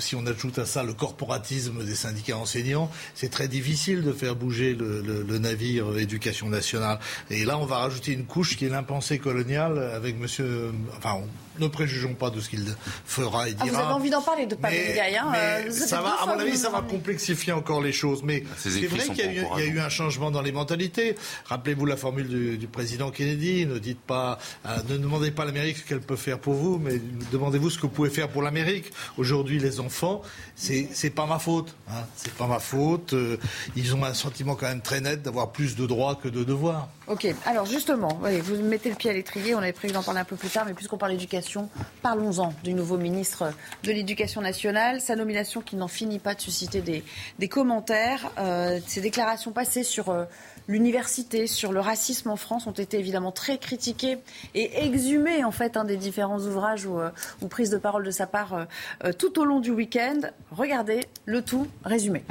si on ajoute à ça le corporatisme des syndicats enseignants, c'est très difficile de faire bouger le, le navire éducation nationale. Et là, on va rajouter une couche qui est l'impensé colonial avec monsieur. Enfin, ne préjugeons pas de ce qu'il fera et dira. Ah, vous avez envie d'en parler de Hein euh, ça va, À mon avis, ça va complexifier encore les choses. Mais c'est vrai qu'il y, a eu un changement dans les mentalités. Rappelez-vous la formule du, président Kennedy ne dites pas, euh, ne demandez pas à l'Amérique ce qu'elle peut faire pour vous, mais demandez-vous ce que vous pouvez faire pour l'Amérique. Aujourd'hui, les enfants, c'est c'est pas ma faute. Hein, c'est pas ma faute. Euh, ils ont un sentiment quand même très net d'avoir plus de droits que de devoirs. Ok. Alors justement, vous mettez le pied à l'étrier. On avait prévu d'en parler un peu plus tard, mais puisqu'on parle d'éducation Parlons-en du nouveau ministre de l'Éducation nationale. Sa nomination qui n'en finit pas de susciter des, commentaires. Euh, ses déclarations passées sur euh, l'université, sur le racisme en France ont été évidemment très critiquées et exhumées en fait des différents ouvrages ou, euh, prises de parole de sa part tout au long du week-end. Regardez le tout résumé.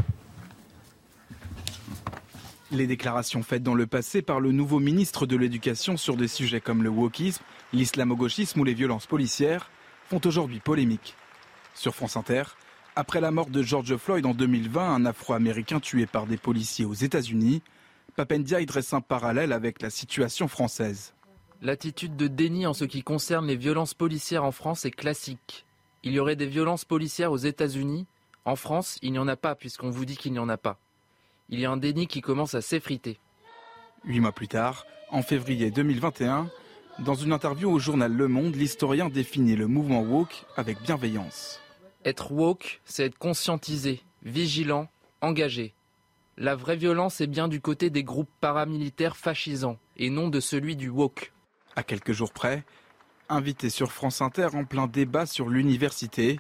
Les déclarations faites dans le passé par le nouveau ministre de l'Éducation sur des sujets comme le wokisme, l'islamo-gauchisme ou les violences policières font aujourd'hui polémique. Sur France Inter, après la mort de George Floyd en 2020, un Afro-Américain tué par des policiers aux États-Unis, Papendia dresse un parallèle avec la situation française. L'attitude de déni en ce qui concerne les violences policières en France est classique. Il y aurait des violences policières aux États-Unis. En France, il n'y en a pas puisqu'on vous dit qu'il n'y en a pas il y a un déni qui commence à s'effriter. Huit mois plus tard, en février 2021, dans une interview au journal Le Monde, l'historien définit le mouvement woke avec bienveillance. Être woke, c'est être conscientisé, vigilant, engagé. La vraie violence est bien du côté des groupes paramilitaires fascisants et non de celui du woke. À quelques jours près, invité sur France Inter en plein débat sur l'université,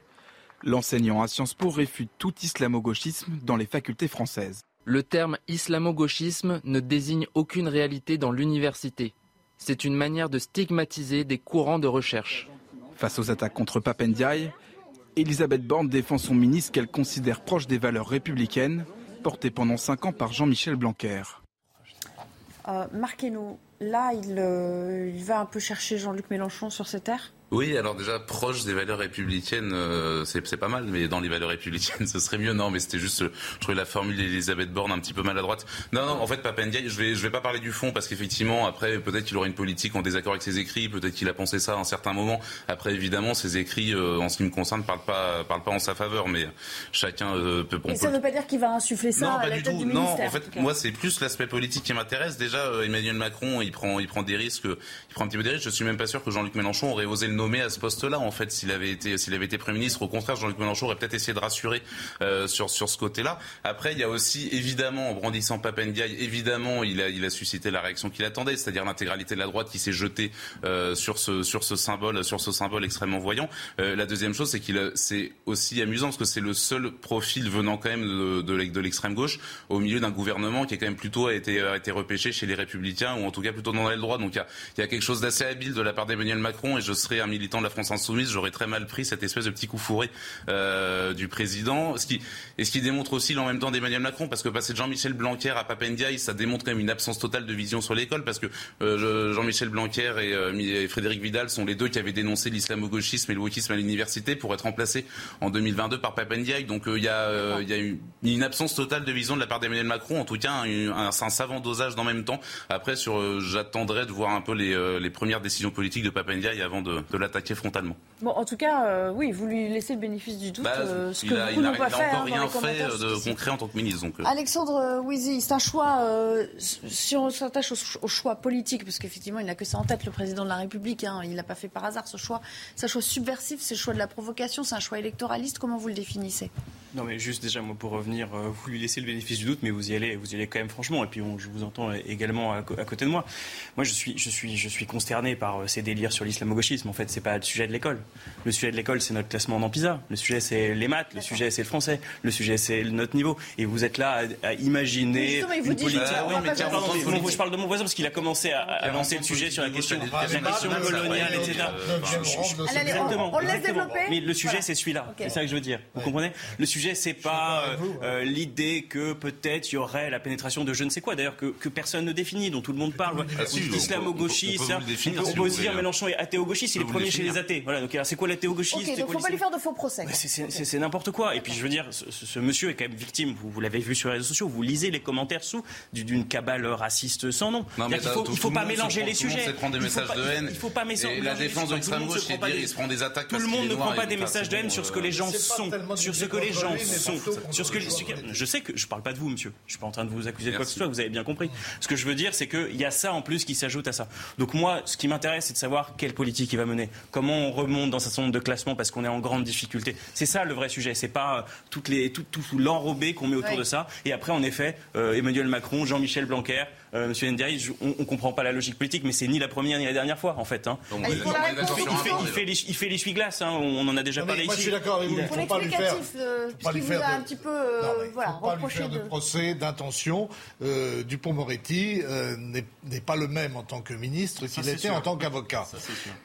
l'enseignant à Sciences Po réfute tout islamo-gauchisme dans les facultés françaises. Le terme islamo-gauchisme ne désigne aucune réalité dans l'université. C'est une manière de stigmatiser des courants de recherche. Face aux attaques contre Papendiaï, Elisabeth Borne défend son ministre qu'elle considère proche des valeurs républicaines portées pendant cinq ans par Jean-Michel Blanquer. Euh, marquez-nous, là, il, euh, il va un peu chercher Jean-Luc Mélenchon sur cette terre oui, alors déjà proche des valeurs républicaines, euh, c'est pas mal, mais dans les valeurs républicaines, [laughs] ce serait mieux. Non, mais c'était juste, je trouvais la formule d'Elisabeth Borne un petit peu maladroite. Non, non, en fait, Papendiaï, je vais, je vais pas parler du fond parce qu'effectivement, après, peut-être qu'il aura une politique en désaccord avec ses écrits, peut-être qu'il a pensé ça à un certain moment. Après, évidemment, ses écrits, euh, en ce qui me concerne, parlent pas, parlent pas en sa faveur, mais chacun euh, peut. Et ça ne veut pas dire qu'il va insuffler ça non, à la tête du ministère. Non, en fait, moi, c'est plus l'aspect politique qui m'intéresse. Déjà, Emmanuel Macron, il prend, il prend des risques, il prend un petit peu des risques. Je suis même pas sûr que Jean-Luc Mélenchon aurait osé le nommer à ce poste-là en fait s'il avait été s'il avait été premier ministre. Au contraire, Jean-Luc Mélenchon aurait peut-être essayé de rassurer euh, sur sur ce côté-là. Après, il y a aussi évidemment en brandissant Papendiaï, évidemment, il a il a suscité la réaction qu'il attendait, c'est-à-dire l'intégralité de la droite qui s'est jetée euh, sur ce sur ce symbole sur ce symbole extrêmement voyant. Euh, la deuxième chose, c'est qu'il c'est aussi amusant parce que c'est le seul profil venant quand même de de, l'extrême gauche au milieu d'un gouvernement qui est quand même plutôt a été a été repêché chez les Républicains ou en tout cas plutôt dans l'aile droite. Donc il y a, il y a quelque chose d'assez habile de la part d'Emmanuel Macron et je serai un militant de la France insoumise j'aurais très mal pris cette espèce de petit coup fourré euh, du président. Ce qui, et ce qui démontre aussi en même temps d'Emmanuel Macron, parce que passer de Jean-Michel Blanquer à Papendiaï, ça démontre quand même une absence totale de vision sur l'école, parce que euh, Jean-Michel Blanquer euh, et, Frédéric Vidal sont les deux qui avaient dénoncé l'islamo-gauchisme et le wokisme à l'université pour être remplacés en 2022 par Papendiaï. Donc il y a, une, absence totale de vision de la part d'Emmanuel Macron, en tout cas un, un, savant dosage dans même temps. Après, j'attendrai de voir un peu les, les premières décisions politiques de Papendiaï avant de, de l'attaquer frontalement. Bon, en tout cas, euh, oui, vous lui laissez le bénéfice du doute, bah, euh, ce que beaucoup n'ont pas fait. Il n'a encore rien fait de concret en tant que ministre. Donc, euh. Alexandre Wizy, c'est un choix, si on s'attache au, choix politique, parce qu'effectivement, il n'a que ça en tête, le président de la République, hein, il l'a pas fait par hasard ce choix. C'est un choix subversif, c'est le choix de la provocation, c'est un choix électoraliste, comment vous le définissez? Non, mais juste déjà, moi, pour revenir, euh, vous lui laissez le bénéfice du doute, mais vous y allez, vous y allez quand même franchement. Et puis, je vous entends également à, côté de moi. Moi, je suis, je suis, je suis consterné par euh, ces délires sur l'islamo-gauchisme. En fait, c'est pas le sujet de l'école. Le sujet de l'école, c'est notre classement en PISA. Le sujet, c'est les maths. Le sujet, c'est le français. Le sujet, c'est notre niveau. Et vous êtes là à, imaginer une politique. je parle de mon voisin parce qu'il a commencé à, avancer le sujet sur la question, la question coloniale, etc. On laisse développer. Mais le sujet, c'est celui-là. C'est ça que je veux dire. Vous comprenez? Le sujet, c'est pas euh, l'idée que peut-être il y aurait la pénétration de je ne sais quoi, d'ailleurs, que, personne ne définit, dont tout le monde parle. Ah, Islamo-gauchiste. On, peut se dire Mélenchon est athéo-gauchiste, il est premier chez les athées. Voilà, donc c'est quoi l'athéo-gauchiste Ok, donc faut pas lui faire de faux procès. C'est n'importe quoi. Et puis je veux dire, ce, monsieur est quand même victime. Vous, vous l'avez vu sur les réseaux sociaux, vous lisez les commentaires sous d'une cabale raciste sans nom. il faut, il faut pas mélanger les sujets. Il prend des messages de haine. Il faut pas mélanger. la défense de l'extrême gauche, c'est dire il se prend des attaques. Tout le monde ne prend pas des messages de haine sur ce que les gens sont, sur ce que les gens sont, sur ce que je sais que je parle pas de vous, monsieur. Je suis pas en train de vous accuser de quoi que ce soit. Vous avez bien compris. Ce que je veux dire, c'est qu'il y a ça en plus qui s'ajoute à ça. Donc moi, ce qui m'intéresse, c'est de savoir quelle politique il va mener, comment on remonte dans sa certain de classement parce qu'on est en grande difficulté. C'est ça le vrai sujet. C'est pas euh, toutes les tout, tout, l'enrobé qu'on met autour de ça. Et après, en effet, euh, Emmanuel Macron, Jean-Michel Blanquer. Euh, Monsieur Ndiaye, on, ne comprend pas la logique politique, mais c'est ni la première ni la dernière fois, en fait. Hein. il, fait, il, fait, l'essuie-glace, hein, on en a déjà parlé moi, ici. Je suis d'accord avec vous, il ne faut pas lui faire. Pas lui faire un petit peu, euh, voilà, pas lui faire de, procès d'intention. Euh, Dupont-Moretti euh, n'est pas le même en tant que ministre qu'il était en tant qu'avocat.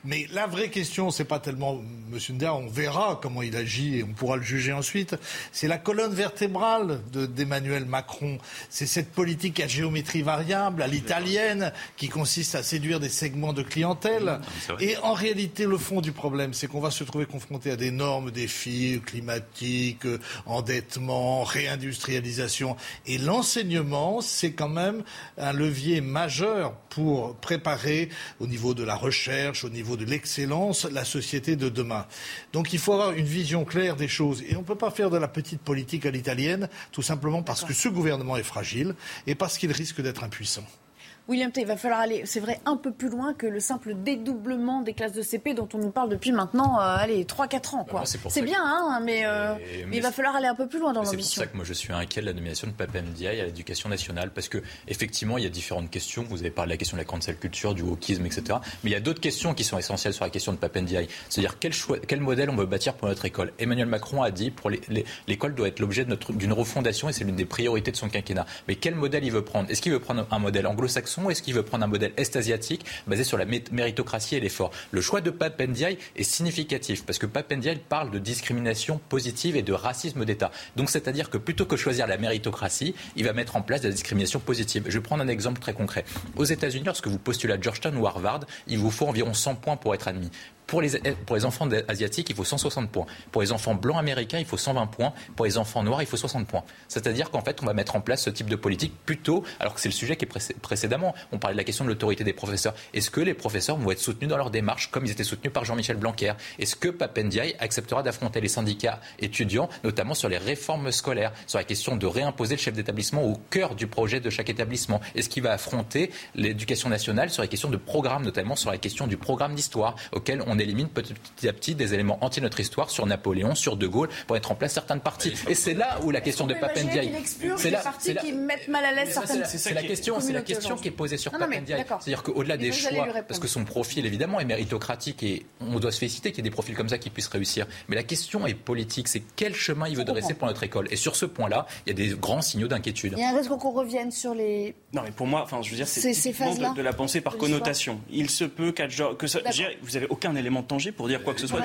Mais la vraie question, c'est pas tellement Monsieur Ndiaye, on verra comment il agit et on pourra le juger ensuite. C'est la colonne vertébrale d'Emmanuel Macron. C'est cette politique à géométrie variable à l'italienne, qui consiste à séduire des segments de clientèle. Et en réalité, le fond du problème, c'est qu'on va se trouver confronté à d'énormes défis climatiques, endettement, réindustrialisation. Et l'enseignement, c'est quand même un levier majeur pour préparer au niveau de la recherche, au niveau de l'excellence, la société de demain. Donc il faut avoir une vision claire des choses. Et on ne peut pas faire de la petite politique à l'italienne, tout simplement parce que ce gouvernement est fragile et parce qu'il risque d'être impuissant. bênção. William T, il va falloir aller, c'est vrai, un peu plus loin que le simple dédoublement des classes de CP dont on nous parle depuis maintenant, euh, allez, 3-4 ans. Quoi. Bah, c'est bien, hein, mais, euh, il va falloir aller un peu plus loin dans l'ambition. C'est pour ça que moi je suis inquiet de la nomination de Pape Ndiaye à l'éducation nationale, parce que effectivement il y a différentes questions. Vous avez parlé de la question de la cancel culture, du wokisme, etc. Mais il y a d'autres questions qui sont essentielles sur la question de Pape Ndiaye. C'est-à-dire quel, quel modèle on veut bâtir pour notre école? Emmanuel Macron a dit pour l'école doit être l'objet d'une refondation et c'est l'une des priorités de son quinquennat. Mais quel modèle il veut prendre? Est-ce qu'il veut prendre un modèle anglo-saxon? Ou est-ce qu'il veut prendre un modèle est-asiatique basé sur la méritocratie et l'effort Le choix de Pape est significatif parce que Pape parle de discrimination positive et de racisme d'État. Donc c'est-à-dire que plutôt que choisir la méritocratie, il va mettre en place de la discrimination positive. Je vais prendre un exemple très concret. Aux États-Unis, lorsque vous postulez à Georgetown ou Harvard, il vous faut environ 100 points pour être admis. Pour les, enfants asiatiques, il faut 160 points. Pour les enfants blancs américains, il faut 120 points. Pour les enfants noirs, il faut 60 points. C'est-à-dire qu'en fait, on va mettre en place ce type de politique plutôt, alors que c'est le sujet qui est précédemment. On parlait de la question de l'autorité des professeurs. Est-ce que les professeurs vont être soutenus dans leur démarche comme ils étaient soutenus par Jean-Michel Blanquer? Est-ce que Papendiaï acceptera d'affronter les syndicats étudiants, notamment sur les réformes scolaires, sur la question de réimposer le chef d'établissement au cœur du projet de chaque établissement? Est-ce qu'il va affronter l'éducation nationale sur les questions de programme, notamment sur la question du programme d'histoire, auquel on élimine petit à petit des éléments anti notre histoire sur Napoléon, sur De Gaulle, pour mettre en place certaines parties. Et c'est là où la question de Papendiaï. C'est là, c'est qui mettent mal à l'aise certaines. C'est la question, c'est la question qui est posée sur Papendiaï. C'est-à-dire qu'au-delà des choix, parce que son profil évidemment est méritocratique et on doit se féliciter qu'il y ait des profils comme ça qui puissent réussir. Mais la question est politique, c'est quel chemin il veut dresser pour notre école. Et sur ce point-là, il y a des grands signaux d'inquiétude. Il y a un risque qu'on revienne sur les. Non, mais pour moi, enfin, je veux dire, c'est de, de la pensée par connotation. Il se peut qu'à que ça, vous avez aucun élément tangible pour dire quoi que ce soit.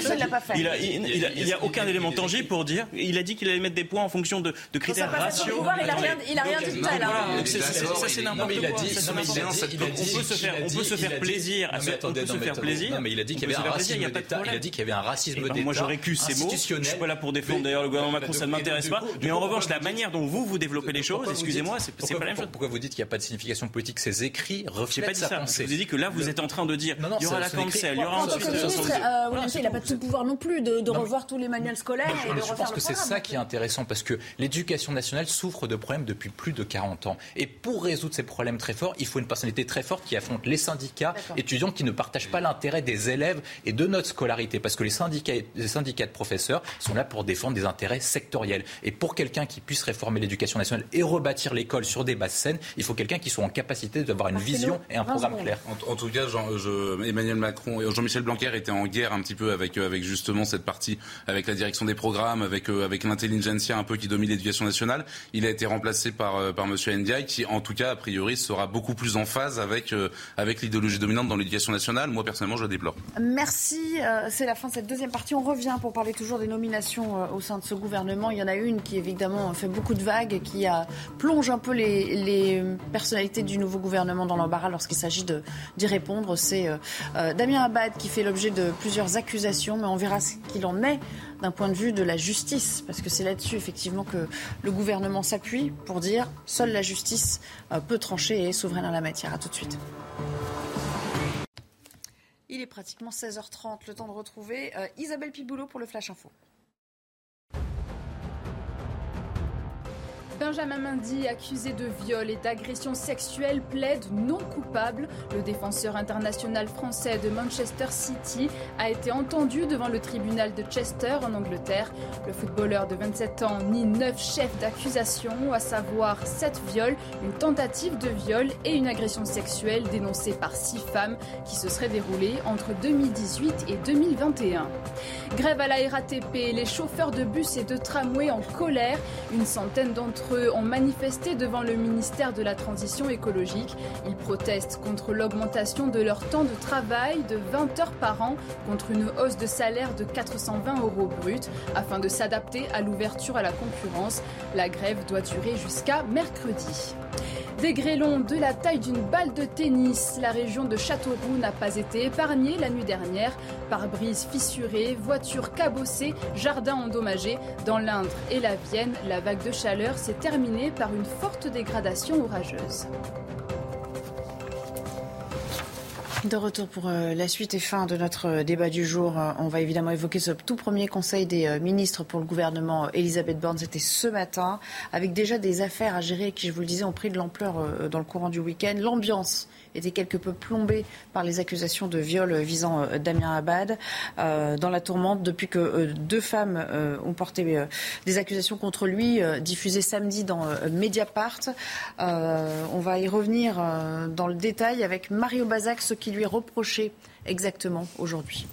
Il n'y a, aucun élément tangible pour dire. Il a dit qu'il allait mettre des points en fonction de, critères ratios. Il n'a rien dit tout à l'heure. Ça, c'est n'importe quoi. On peut se faire plaisir. On peut se faire plaisir. mais il a dit qu'il y avait un racisme d'État. Il a dit qu'il y avait un racisme d'État. Moi, j'aurais cru ces mots. Je suis pas là pour défendre d'ailleurs le gouvernement Macron, ça ne m'intéresse pas. Mais en revanche, la manière dont vous vous développez les choses, excusez-moi, c'est pas la même chose. Pourquoi vous dites qu'il n'y a pas de signification politique Ces écrits reflètent sa pensée. Je vous ai dit que là, vous êtes en train de dire il y aura la cancel, il y aura ministre, euh, il n'a pas tout pouvoir non plus de, revoir tous les manuels scolaires et de Je pense que c'est ça qui est intéressant parce que l'éducation nationale souffre de problèmes depuis plus de 40 ans. Et pour résoudre ces problèmes très forts, il faut une personnalité très forte qui affronte les syndicats étudiants qui ne partagent pas l'intérêt des élèves et de notre scolarité. Parce que les syndicats, les syndicats de professeurs sont là pour défendre des intérêts sectoriels. Et pour quelqu'un qui puisse réformer l'éducation nationale et rebâtir l'école sur des bases saines, il faut quelqu'un qui soit en capacité d'avoir une vision et un programme clair. En, tout cas, Jean, Emmanuel Macron et Jean-Michel Blanquer étaient en guerre un petit peu avec, euh, avec justement cette partie, avec la direction des programmes, avec, euh, avec l'intelligentsia un peu qui domine l'éducation nationale. Il a été remplacé par, euh, par M. Ndiaye, qui en tout cas, a priori, sera beaucoup plus en phase avec, avec l'idéologie dominante dans l'éducation nationale. Moi, personnellement, je le déplore. Merci. C'est la fin de cette deuxième partie. On revient pour parler toujours des nominations au sein de ce gouvernement. Il y en a une qui, évidemment, fait beaucoup de vagues, qui a, plonge un peu les, les personnalités du nouveau gouvernement dans l'embarras lorsqu'il s'agit d'y répondre. C'est Damien Abad qui fait l'objet de plusieurs accusations, mais on verra ce qu'il en est d'un point de vue de la justice, parce que c'est là-dessus effectivement que le gouvernement s'appuie pour dire seule la justice euh, peut trancher et est souveraine en la matière. À tout de suite. Il est pratiquement 16h30, le temps de retrouver euh, Isabelle Piboulot pour le Flash Info. Benjamin Mendy, accusé de viol et d'agression sexuelle, plaide non coupable. Le défenseur international français de Manchester City a été entendu devant le tribunal de Chester en Angleterre. Le footballeur de 27 ans nie neuf chefs d'accusation, à savoir sept viols, une tentative de viol et une agression sexuelle dénoncée par six femmes qui se seraient déroulées entre 2018 et 2021. Grève à la RATP, les chauffeurs de bus et de tramway en colère. Une centaine d'entre ont manifesté devant le ministère de la Transition écologique. Ils protestent contre l'augmentation de leur temps de travail de 20 heures par an, contre une hausse de salaire de 420 euros brut, afin de s'adapter à l'ouverture à la concurrence. La grève doit durer jusqu'à mercredi. Des grêlons de la taille d'une balle de tennis, la région de Châteauroux n'a pas été épargnée la nuit dernière par brise fissurée, voitures cabossées, jardins endommagés. Dans l'Indre et la Vienne, la vague de chaleur s'est terminée par une forte dégradation orageuse. De retour pour euh, la suite et fin de notre euh, débat du jour. Euh, on va évidemment évoquer ce tout premier conseil des ministres pour le gouvernement Elisabeth Borne. C'était ce matin, avec déjà des affaires à gérer qui, je vous le disais, ont pris de l'ampleur dans le courant du week-end. L'ambiance était quelque peu plombé par les accusations de viol visant euh, Damien Abad euh, dans la tourmente depuis que euh, deux femmes ont porté des accusations contre lui diffusées samedi dans Mediapart. on va y revenir dans le détail avec Mario Bazac, ce qui lui est reproché exactement aujourd'hui.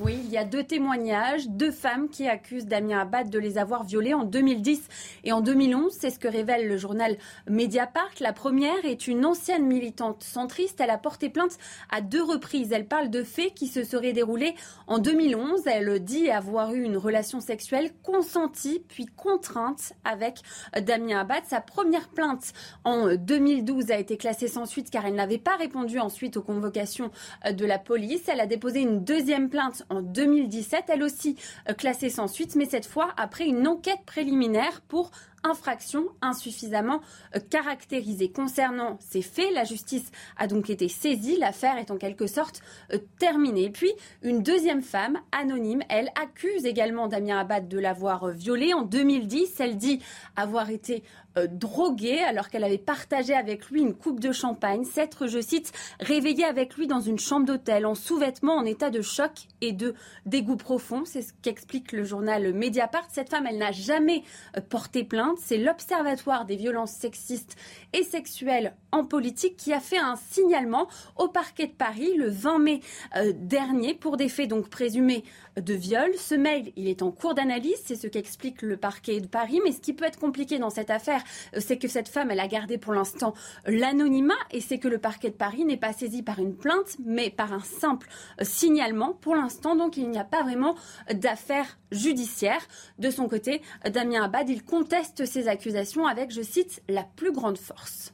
Oui, il y a deux témoignages, deux femmes qui accusent Damien Abad de les avoir violées en 2010 et en 2011. C'est ce que révèle le journal Mediapart. La première est une ancienne militante centriste. Elle a porté plainte à deux reprises. Elle parle de faits qui se seraient déroulés en 2011. Elle dit avoir eu une relation sexuelle consentie puis contrainte avec Damien Abad. Sa première plainte en 2012 a été classée sans suite car elle n'avait pas répondu ensuite aux convocations de la police. Elle a déposé une deuxième plainte en 2017, elle aussi euh, classée sans suite, mais cette fois après une enquête préliminaire pour infraction insuffisamment euh, caractérisée. Concernant ces faits, la justice a donc été saisie. L'affaire est en quelque sorte euh, terminée. Puis, une deuxième femme, anonyme, elle accuse également Damien Abad de l'avoir violée. En 2010, elle dit avoir été droguée alors qu'elle avait partagé avec lui une coupe de champagne, s'être, je cite, réveillée avec lui dans une chambre d'hôtel en sous-vêtements, en état de choc et de dégoût profond. C'est ce qu'explique le journal Mediapart. Cette femme, elle n'a jamais porté plainte c'est l'Observatoire des violences sexistes et sexuelles en politique qui a fait un signalement au parquet de Paris le 20 mai euh, dernier pour des faits donc présumés de viol. Ce mail, il est en cours d'analyse, c'est ce qu'explique le parquet de Paris. Mais ce qui peut être compliqué dans cette affaire, euh, c'est que cette femme, elle a gardé pour l'instant l'anonymat et c'est que le parquet de Paris n'est pas saisi par une plainte, mais par un simple euh, signalement. Pour l'instant, donc, il n'y a pas vraiment d'affaire judiciaire. De son côté, Damien Abad, il conteste ces accusations avec, je cite, la plus grande force.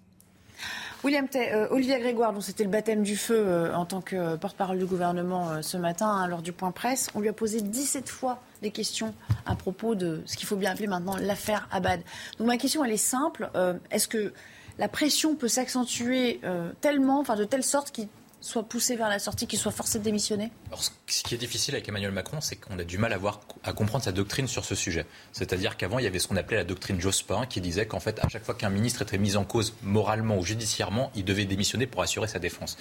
William Tay, euh, Olivier Grégoire, dont c'était le baptême du feu euh, en tant que porte-parole du gouvernement euh, ce matin, hein, lors du point presse, on lui a posé 17 fois des questions à propos de ce qu'il faut bien appeler maintenant l'affaire Abad. Donc ma question, elle est simple. Est-ce que la pression peut s'accentuer tellement, enfin de telle sorte qu'il soit poussé vers la sortie, qu'il soit forcé de démissionner Alors, Ce qui est difficile avec Emmanuel Macron, c'est qu'on a du mal à, voir, à comprendre sa doctrine sur ce sujet. C'est-à-dire qu'avant, il y avait ce qu'on appelait la doctrine Jospin, qui disait qu'en fait, à chaque fois qu'un ministre était mis en cause moralement ou judiciairement, il devait démissionner pour assurer sa défense.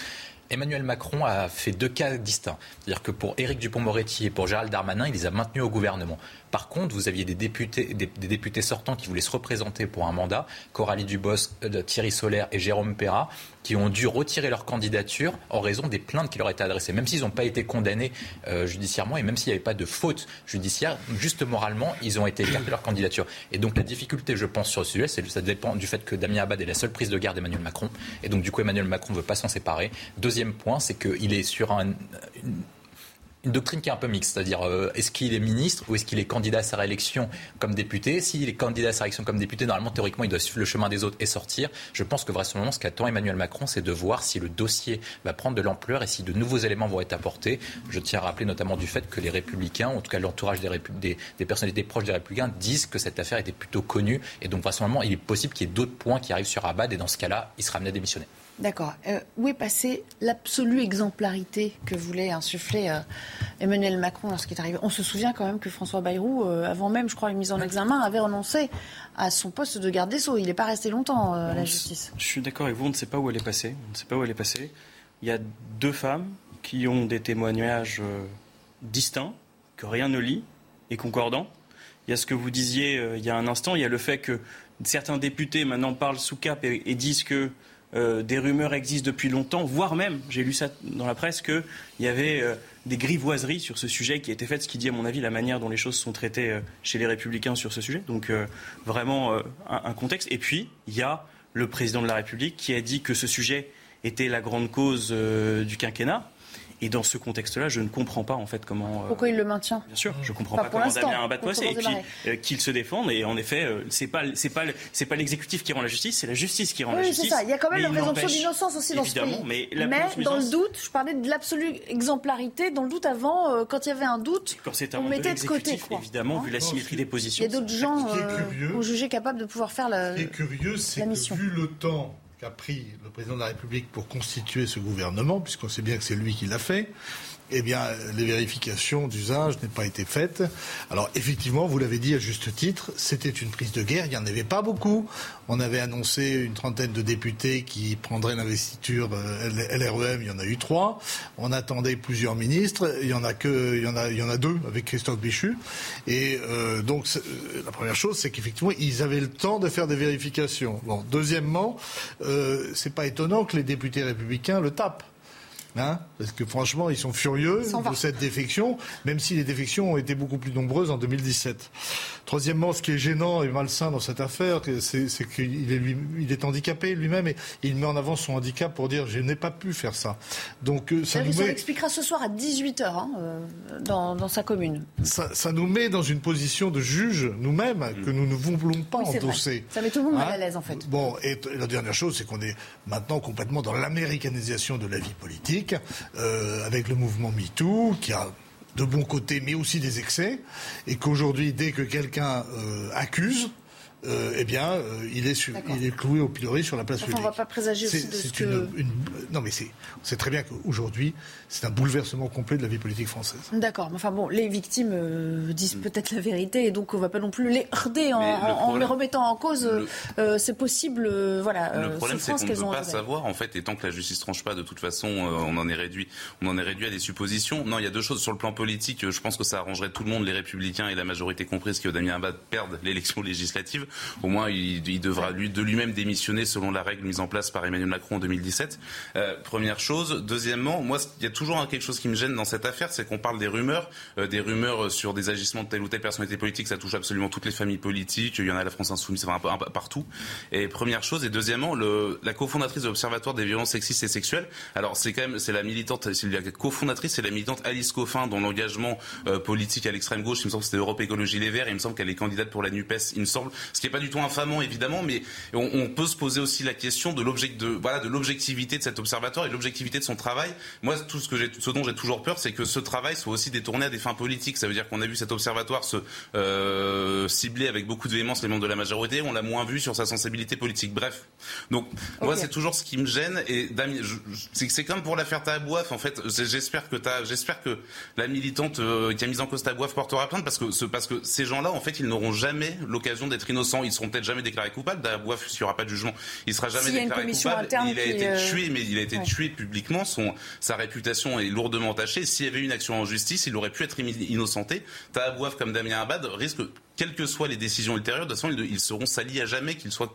Emmanuel Macron a fait deux cas distincts. C'est-à-dire que pour Éric Dupont-Moretti et pour Gérald Darmanin, il les a maintenus au gouvernement. Par contre, vous aviez des députés, sortants qui voulaient se représenter pour un mandat, Coralie Dubos, euh, Thierry Solaire et Jérôme Perra, qui ont dû retirer leur candidature en raison des plaintes qui leur étaient adressées. Même s'ils n'ont pas été condamnés euh, judiciairement et même s'il n'y avait pas de faute judiciaire, juste moralement, ils ont été écartés de leur candidature. Et donc la difficulté, je pense, sur le sujet, c'est ça dépend du fait que Damien Abad est la seule prise de garde d'Emmanuel Macron. Et donc du coup, Emmanuel Macron ne veut pas s'en séparer. Deuxième point, c'est qu'il est sur un, une doctrine qui est un peu mixte, c'est-à-dire euh, est-ce qu'il est ministre ou est-ce qu'il est candidat à sa réélection comme député? S'il est candidat à sa réélection comme député, normalement, théoriquement, il doit suivre le chemin des autres et sortir. Je pense que vraisemblablement, ce qu'attend Emmanuel Macron, c'est de voir si le dossier va prendre de l'ampleur et si de nouveaux éléments vont être apportés. Je tiens à rappeler notamment du fait que les Républicains, en tout cas l'entourage des, des, des, personnalités proches des Républicains, disent que cette affaire était plutôt connue et donc vraisemblablement, il est possible qu'il y ait d'autres points qui arrivent sur Abad et dans ce cas-là, il sera amené à démissionner. D'accord. Euh, où est passée l'absolue exemplarité que voulait insuffler euh, Emmanuel Macron lorsqu'il est arrivé? On se souvient quand même que François Bayrou, euh, avant même, je crois, une mise en examen, avait renoncé à son poste de garde des Sceaux. Il n'est pas resté longtemps à la justice. Je suis d'accord avec vous, on ne sait pas où elle est passée. On ne sait pas où elle est passée. Il y a deux femmes qui ont des témoignages distincts, que rien ne lie, et concordants. Il y a ce que vous disiez il y a un instant, il y a le fait que certains députés maintenant parlent sous cap et disent que euh, des rumeurs existent depuis longtemps, voire même, j'ai lu ça dans la presse, qu'il y avait euh, des grivoiseries sur ce sujet qui étaient faites, ce qui dit à mon avis la manière dont les choses sont traitées euh, chez les républicains sur ce sujet. Donc vraiment un, contexte. Et puis, il y a le président de la République qui a dit que ce sujet était la grande cause du quinquennat. Et dans ce contexte-là, je ne comprends pas en fait comment. Euh, Pourquoi il le maintient Bien sûr, je ne comprends pas, comment Damien Abad. Et puis euh, qu'il se défende. Et en effet, euh, c'est pas c'est pas c'est pas l'exécutif qui rend la justice, c'est la justice qui rend la justice. c'est ça. Il y a quand même la présomption d'innocence aussi dans ce pays. Mais, mais dans le doute, je parlais de l'absolue exemplarité. Dans le doute avant, quand il y avait un doute, quand on mettait de côté. Évidemment, vu la symétrie des positions. Il y a d'autres gens euh, jugés capables de pouvoir faire la. Ce qui est curieux, c'est que vu le temps qu'a pris le président de la République pour constituer ce gouvernement, puisqu'on sait bien que c'est lui qui l'a fait, eh bien, les vérifications d'usage n'ont pas été faites. Alors, effectivement, vous l'avez dit à juste titre, c'était une prise de guerre. Il n'y en avait pas beaucoup. On avait annoncé une trentaine de députés qui prendraient l'investiture euh, LREM. Il y en a eu trois. On attendait plusieurs ministres. Il y en a que, il y en a, deux avec Christophe Béchu. Et euh, donc, euh, la première chose, c'est qu'effectivement, ils avaient le temps de faire des vérifications. Bon, deuxièmement, euh, c'est pas étonnant que les députés républicains le tapent. Hein, parce que franchement, ils sont furieux de cette défection, même si les défections ont été beaucoup plus nombreuses en 2017. Troisièmement, ce qui est gênant et malsain dans cette affaire, c'est qu'il est, il est handicapé lui-même et il met en avant son handicap pour dire je n'ai pas pu faire ça. Donc euh, ça nous met... expliquera ce soir à 18h hein, euh, dans, dans, sa commune. Ça, ça, nous met dans une position de juge nous-mêmes que nous ne voulons pas endosser. Ça met tout le monde mal à hein l'aise en fait. Bon, et la dernière chose, c'est qu'on est maintenant complètement dans l'américanisation de la vie politique. Euh, avec le mouvement MeToo, qui a de bons côtés, mais aussi des excès, et qu'aujourd'hui, dès que quelqu'un euh, accuse, euh, eh bien, euh, il, est il est cloué au pilori sur la place publique. On ne va pas présager aussi de ce que... non, mais c'est très bien qu'aujourd'hui, c'est un bouleversement complet de la vie politique française. D'accord. Enfin bon, les victimes euh, disent peut-être la vérité, et donc on ne va pas non plus les herder en, les remettant en cause. c'est possible, voilà. Le problème, c'est qu'on ne peut pas savoir, en fait, et tant que la justice tranche pas, de toute façon, on en est réduit, on en est réduit à des suppositions. Non, il y a deux choses sur le plan politique. Je pense que ça arrangerait tout le monde, les Républicains et la majorité comprise, que Damien Abad perde l'élection législative au moins il, devra de lui-même démissionner selon la règle mise en place par Emmanuel Macron en 2017. Euh, première chose. Deuxièmement, moi, il y a toujours quelque chose qui me gêne dans cette affaire, c'est qu'on parle des rumeurs, euh, des rumeurs sur des agissements de telle ou telle personnalité politique. Ça touche absolument toutes les familles politiques. Il y en a à la France insoumise, enfin, un peu, partout. Et première chose. Et deuxièmement, la cofondatrice de l'Observatoire des violences sexistes et sexuelles. Alors c'est quand même, c'est la militante, c'est la cofondatrice, c'est la militante Alice Coffin, dont l'engagement euh, politique à l'extrême gauche, il me semble que c'était Europe Écologie Les Verts. Il me semble qu'elle est candidate pour la Nupes. Il me semble, ce qui est pas du tout infamant évidemment, mais on, peut se poser aussi la question de de voilà de l'objectivité de cet observatoire et l'objectivité de son travail. Moi, tout ce que ce dont j'ai toujours peur, c'est que ce travail soit aussi détourné à des fins politiques. Ça veut dire qu'on a vu cet observatoire se euh, cibler avec beaucoup de véhémence les membres de la majorité, on l'a moins vu sur sa sensibilité politique. Bref, donc moi c'est toujours ce qui me gêne et c'est comme pour l'affaire Tahabouaf en fait. J'espère que j'espère que la militante euh, qui a mis en cause Tahabouaf portera plainte parce que parce que ces gens-là en fait ils n'auront jamais l'occasion d'être innocents. Ils seront peut-être jamais déclarés coupables. Tahabouaf s'il n'y aura pas de jugement, il sera jamais déclaré coupable. Il a été euh, tué mais il a été tué publiquement. Son sa réputation est lourdement entachée. S'il y avait une action en justice, il aurait pu être innocenté. Tahabouaf comme Damien Abad risque quelles que soient les décisions ultérieures, de toute façon, ils, seront salis à jamais, qu'ils soient,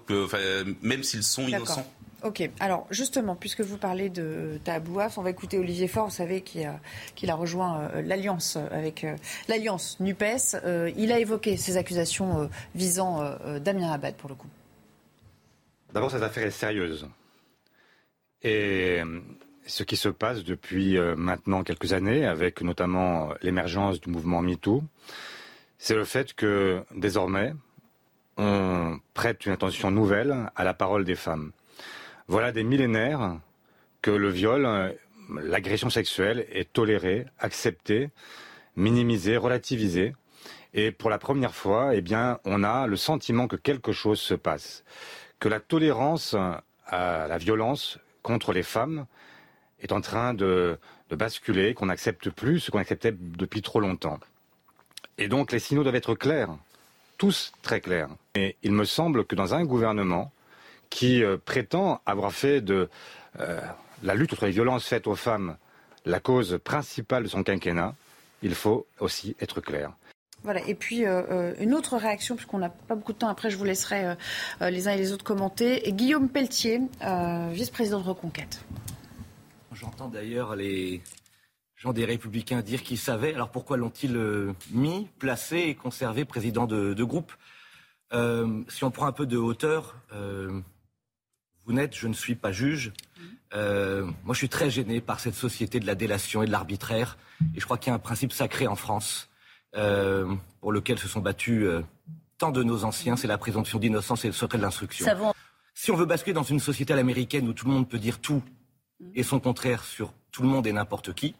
même s'ils sont innocents. Ok, alors justement, puisque vous parlez de Tabouaf, on va écouter Olivier Faure, vous savez, qui a, a rejoint euh, l'Alliance avec euh, l'Alliance NUPES. Euh, il a évoqué ces accusations visant Damien Abad, pour le coup. D'abord, cette affaire est sérieuse. Et ce qui se passe depuis maintenant quelques années, avec notamment l'émergence du mouvement MeToo, c'est le fait que désormais, on prête une attention nouvelle à la parole des femmes. Voilà des millénaires que le viol, l'agression sexuelle est tolérée, acceptée, minimisée, relativisée. Et pour la première fois, eh bien, on a le sentiment que quelque chose se passe, que la tolérance à la violence contre les femmes est en train de, de basculer, qu'on n'accepte plus ce qu'on acceptait depuis trop longtemps. Et donc les signaux doivent être clairs, tous très clairs. Et il me semble que dans un gouvernement qui euh, prétend avoir fait de euh, la lutte contre les violences faites aux femmes la cause principale de son quinquennat, il faut aussi être clair. Voilà. Et puis euh, une autre réaction, puisqu'on n'a pas beaucoup de temps. Après, je vous laisserai les uns et les autres commenter. Guillaume Pelletier, vice-président de Reconquête. J'entends d'ailleurs les, gens des Républicains dire qu'ils savaient. Alors pourquoi l'ont-ils mis, placé et conservé président de, groupe? Euh, Si on prend un peu de hauteur, euh, vous n'êtes, je ne suis pas juge. moi, je suis très gêné par cette société de la délation et de l'arbitraire. Et je crois qu'il y a un principe sacré en France pour lequel se sont battus tant de nos anciens, c'est la présomption d'innocence et le secret de l'instruction. Si on veut basculer dans une société à l'américaine où tout le monde peut dire tout et son contraire sur tout le monde et n'importe qui,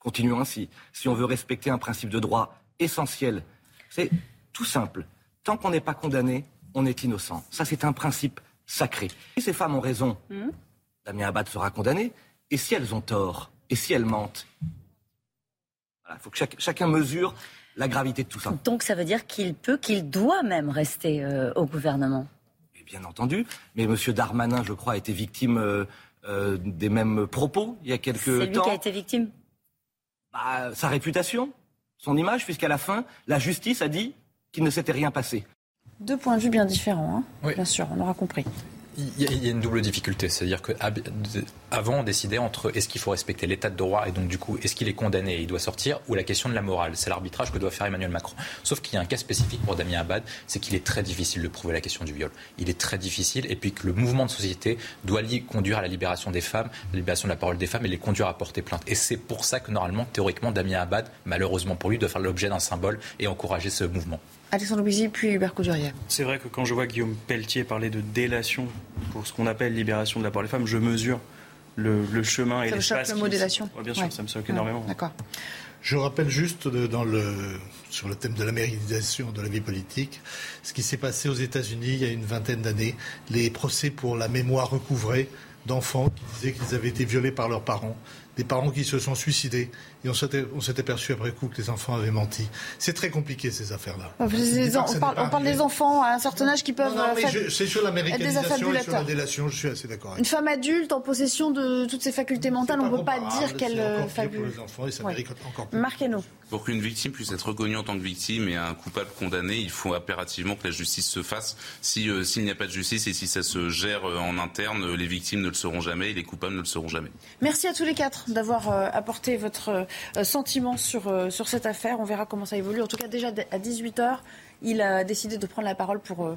Continuons ainsi. Si on veut respecter un principe de droit essentiel, c'est tout simple. Tant qu'on n'est pas condamné, on est innocent. Ça, c'est un principe sacré. Si ces femmes ont raison, hmm. Damien Abad sera condamné. Et si elles ont tort Et si elles mentent? Il faut que chacun mesure la gravité de tout ça. Donc ça veut dire qu'il peut, qu'il doit même rester euh, au gouvernement Bien entendu. Mais M. Darmanin, je crois, a été victime euh, euh, des mêmes propos il y a quelques temps. C'est lui qui a été victime bah, sa réputation, son image, puisqu'à la fin, la justice a dit qu'il ne s'était rien passé. Deux points de vue bien différents, hein bien sûr, on aura compris il y, a une double difficulté, c'est-à-dire qu'avant on décidait entre est-ce qu'il faut respecter l'état de droit et donc du coup est-ce qu'il est condamné et il doit sortir ou la question de la morale. C'est l'arbitrage que doit faire Emmanuel Macron. Sauf qu'il y a un cas spécifique pour Damien Abad, c'est qu'il est très difficile de prouver la question du viol. Il est très difficile et puis que le mouvement de société doit conduire à la libération des femmes, la libération de la parole des femmes et les conduire à porter plainte. Et c'est pour ça que normalement, théoriquement, Damien Abad, malheureusement pour lui, doit faire l'objet d'un symbole et encourager ce mouvement. Alexandre Bizy, puis Hubert Coudurier. C'est vrai que quand je vois Guillaume Pelletier parler de délation pour ce qu'on appelle libération de la parole des femmes, je mesure le, chemin et l'espace. Ça le mot délation Bien sûr, ça me choque énormément. D'accord. Je rappelle juste dans le, sur le thème de l'américanisation de la vie politique, ce qui s'est passé aux États-Unis il y a une vingtaine d'années, les procès pour la mémoire recouvrée d'enfants qui disaient qu'ils avaient été violés par leurs parents des parents qui se sont suicidés. Et on s'est aperçu après coup que les enfants avaient menti. C'est très compliqué ces affaires-là. On, parle, des enfants à un certain âge qui peuvent non, C'est sur l'américanisation et sur la délation, je suis assez d'accord. Une femme adulte en possession de toutes ses facultés mentales, on ne peut pas dire qu'elle fabule. pour les enfants et ça mérite encore plus. Marquez-nous. Pour qu'une victime puisse être reconnue en tant que victime et un coupable condamné, il faut impérativement que la justice se fasse. Euh, s'il n'y a pas de justice et si ça se gère euh, en interne, les victimes ne le seront jamais et les coupables ne le seront jamais. Merci à tous les quatre d'avoir euh, apporté votre sentiment sur, sur cette affaire. On verra comment ça évolue. En tout cas, déjà à 18h, Il a décidé de prendre la parole pour,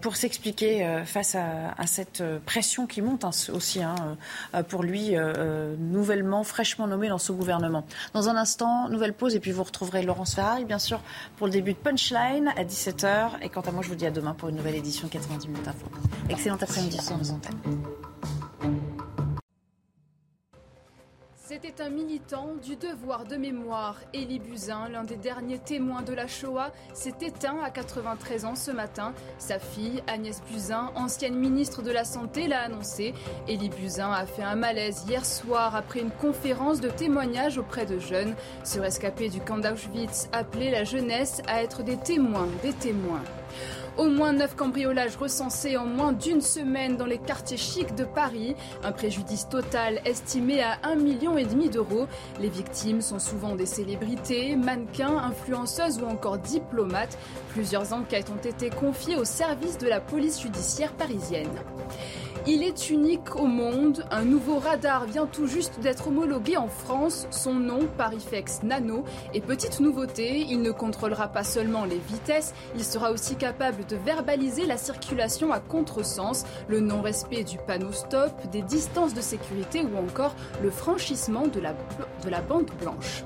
pour s'expliquer face à, cette pression qui monte hein, aussi hein, pour lui, nouvellement, fraîchement nommé dans ce gouvernement. Dans un instant, nouvelle pause et puis vous retrouverez Laurence Ferrari, bien sûr, pour le début de Punchline à 17h. Et quant à moi, je vous dis à demain pour une nouvelle édition 90 minutes info. Excellent après-midi sur nos antennes. C'était un militant du devoir de mémoire. Élie Buzyn, l'un des derniers témoins de la Shoah, s'est éteint à 93 ans ce matin. Sa fille, Agnès Buzyn, ancienne ministre de la Santé, l'a annoncé. Élie Buzyn a fait un malaise hier soir après une conférence de témoignage auprès de jeunes. Ce rescapé du camp d'Auschwitz appelait la jeunesse à être des témoins, des témoins. Au moins neuf cambriolages recensés en moins d'une semaine dans les quartiers chics de Paris. Un préjudice total estimé à 1,5 million d'euros. Les victimes sont souvent des célébrités, mannequins, influenceuses ou encore diplomates. Plusieurs enquêtes ont été confiées au service de la police judiciaire parisienne. Il est unique au monde. Un nouveau radar vient tout juste d'être homologué en France. Son nom, Parifex Nano. Et petite nouveauté, il ne contrôlera pas seulement les vitesses, il sera aussi capable de verbaliser la circulation à contresens, le non-respect du panneau stop, des distances de sécurité ou encore le franchissement de la, de la bande blanche.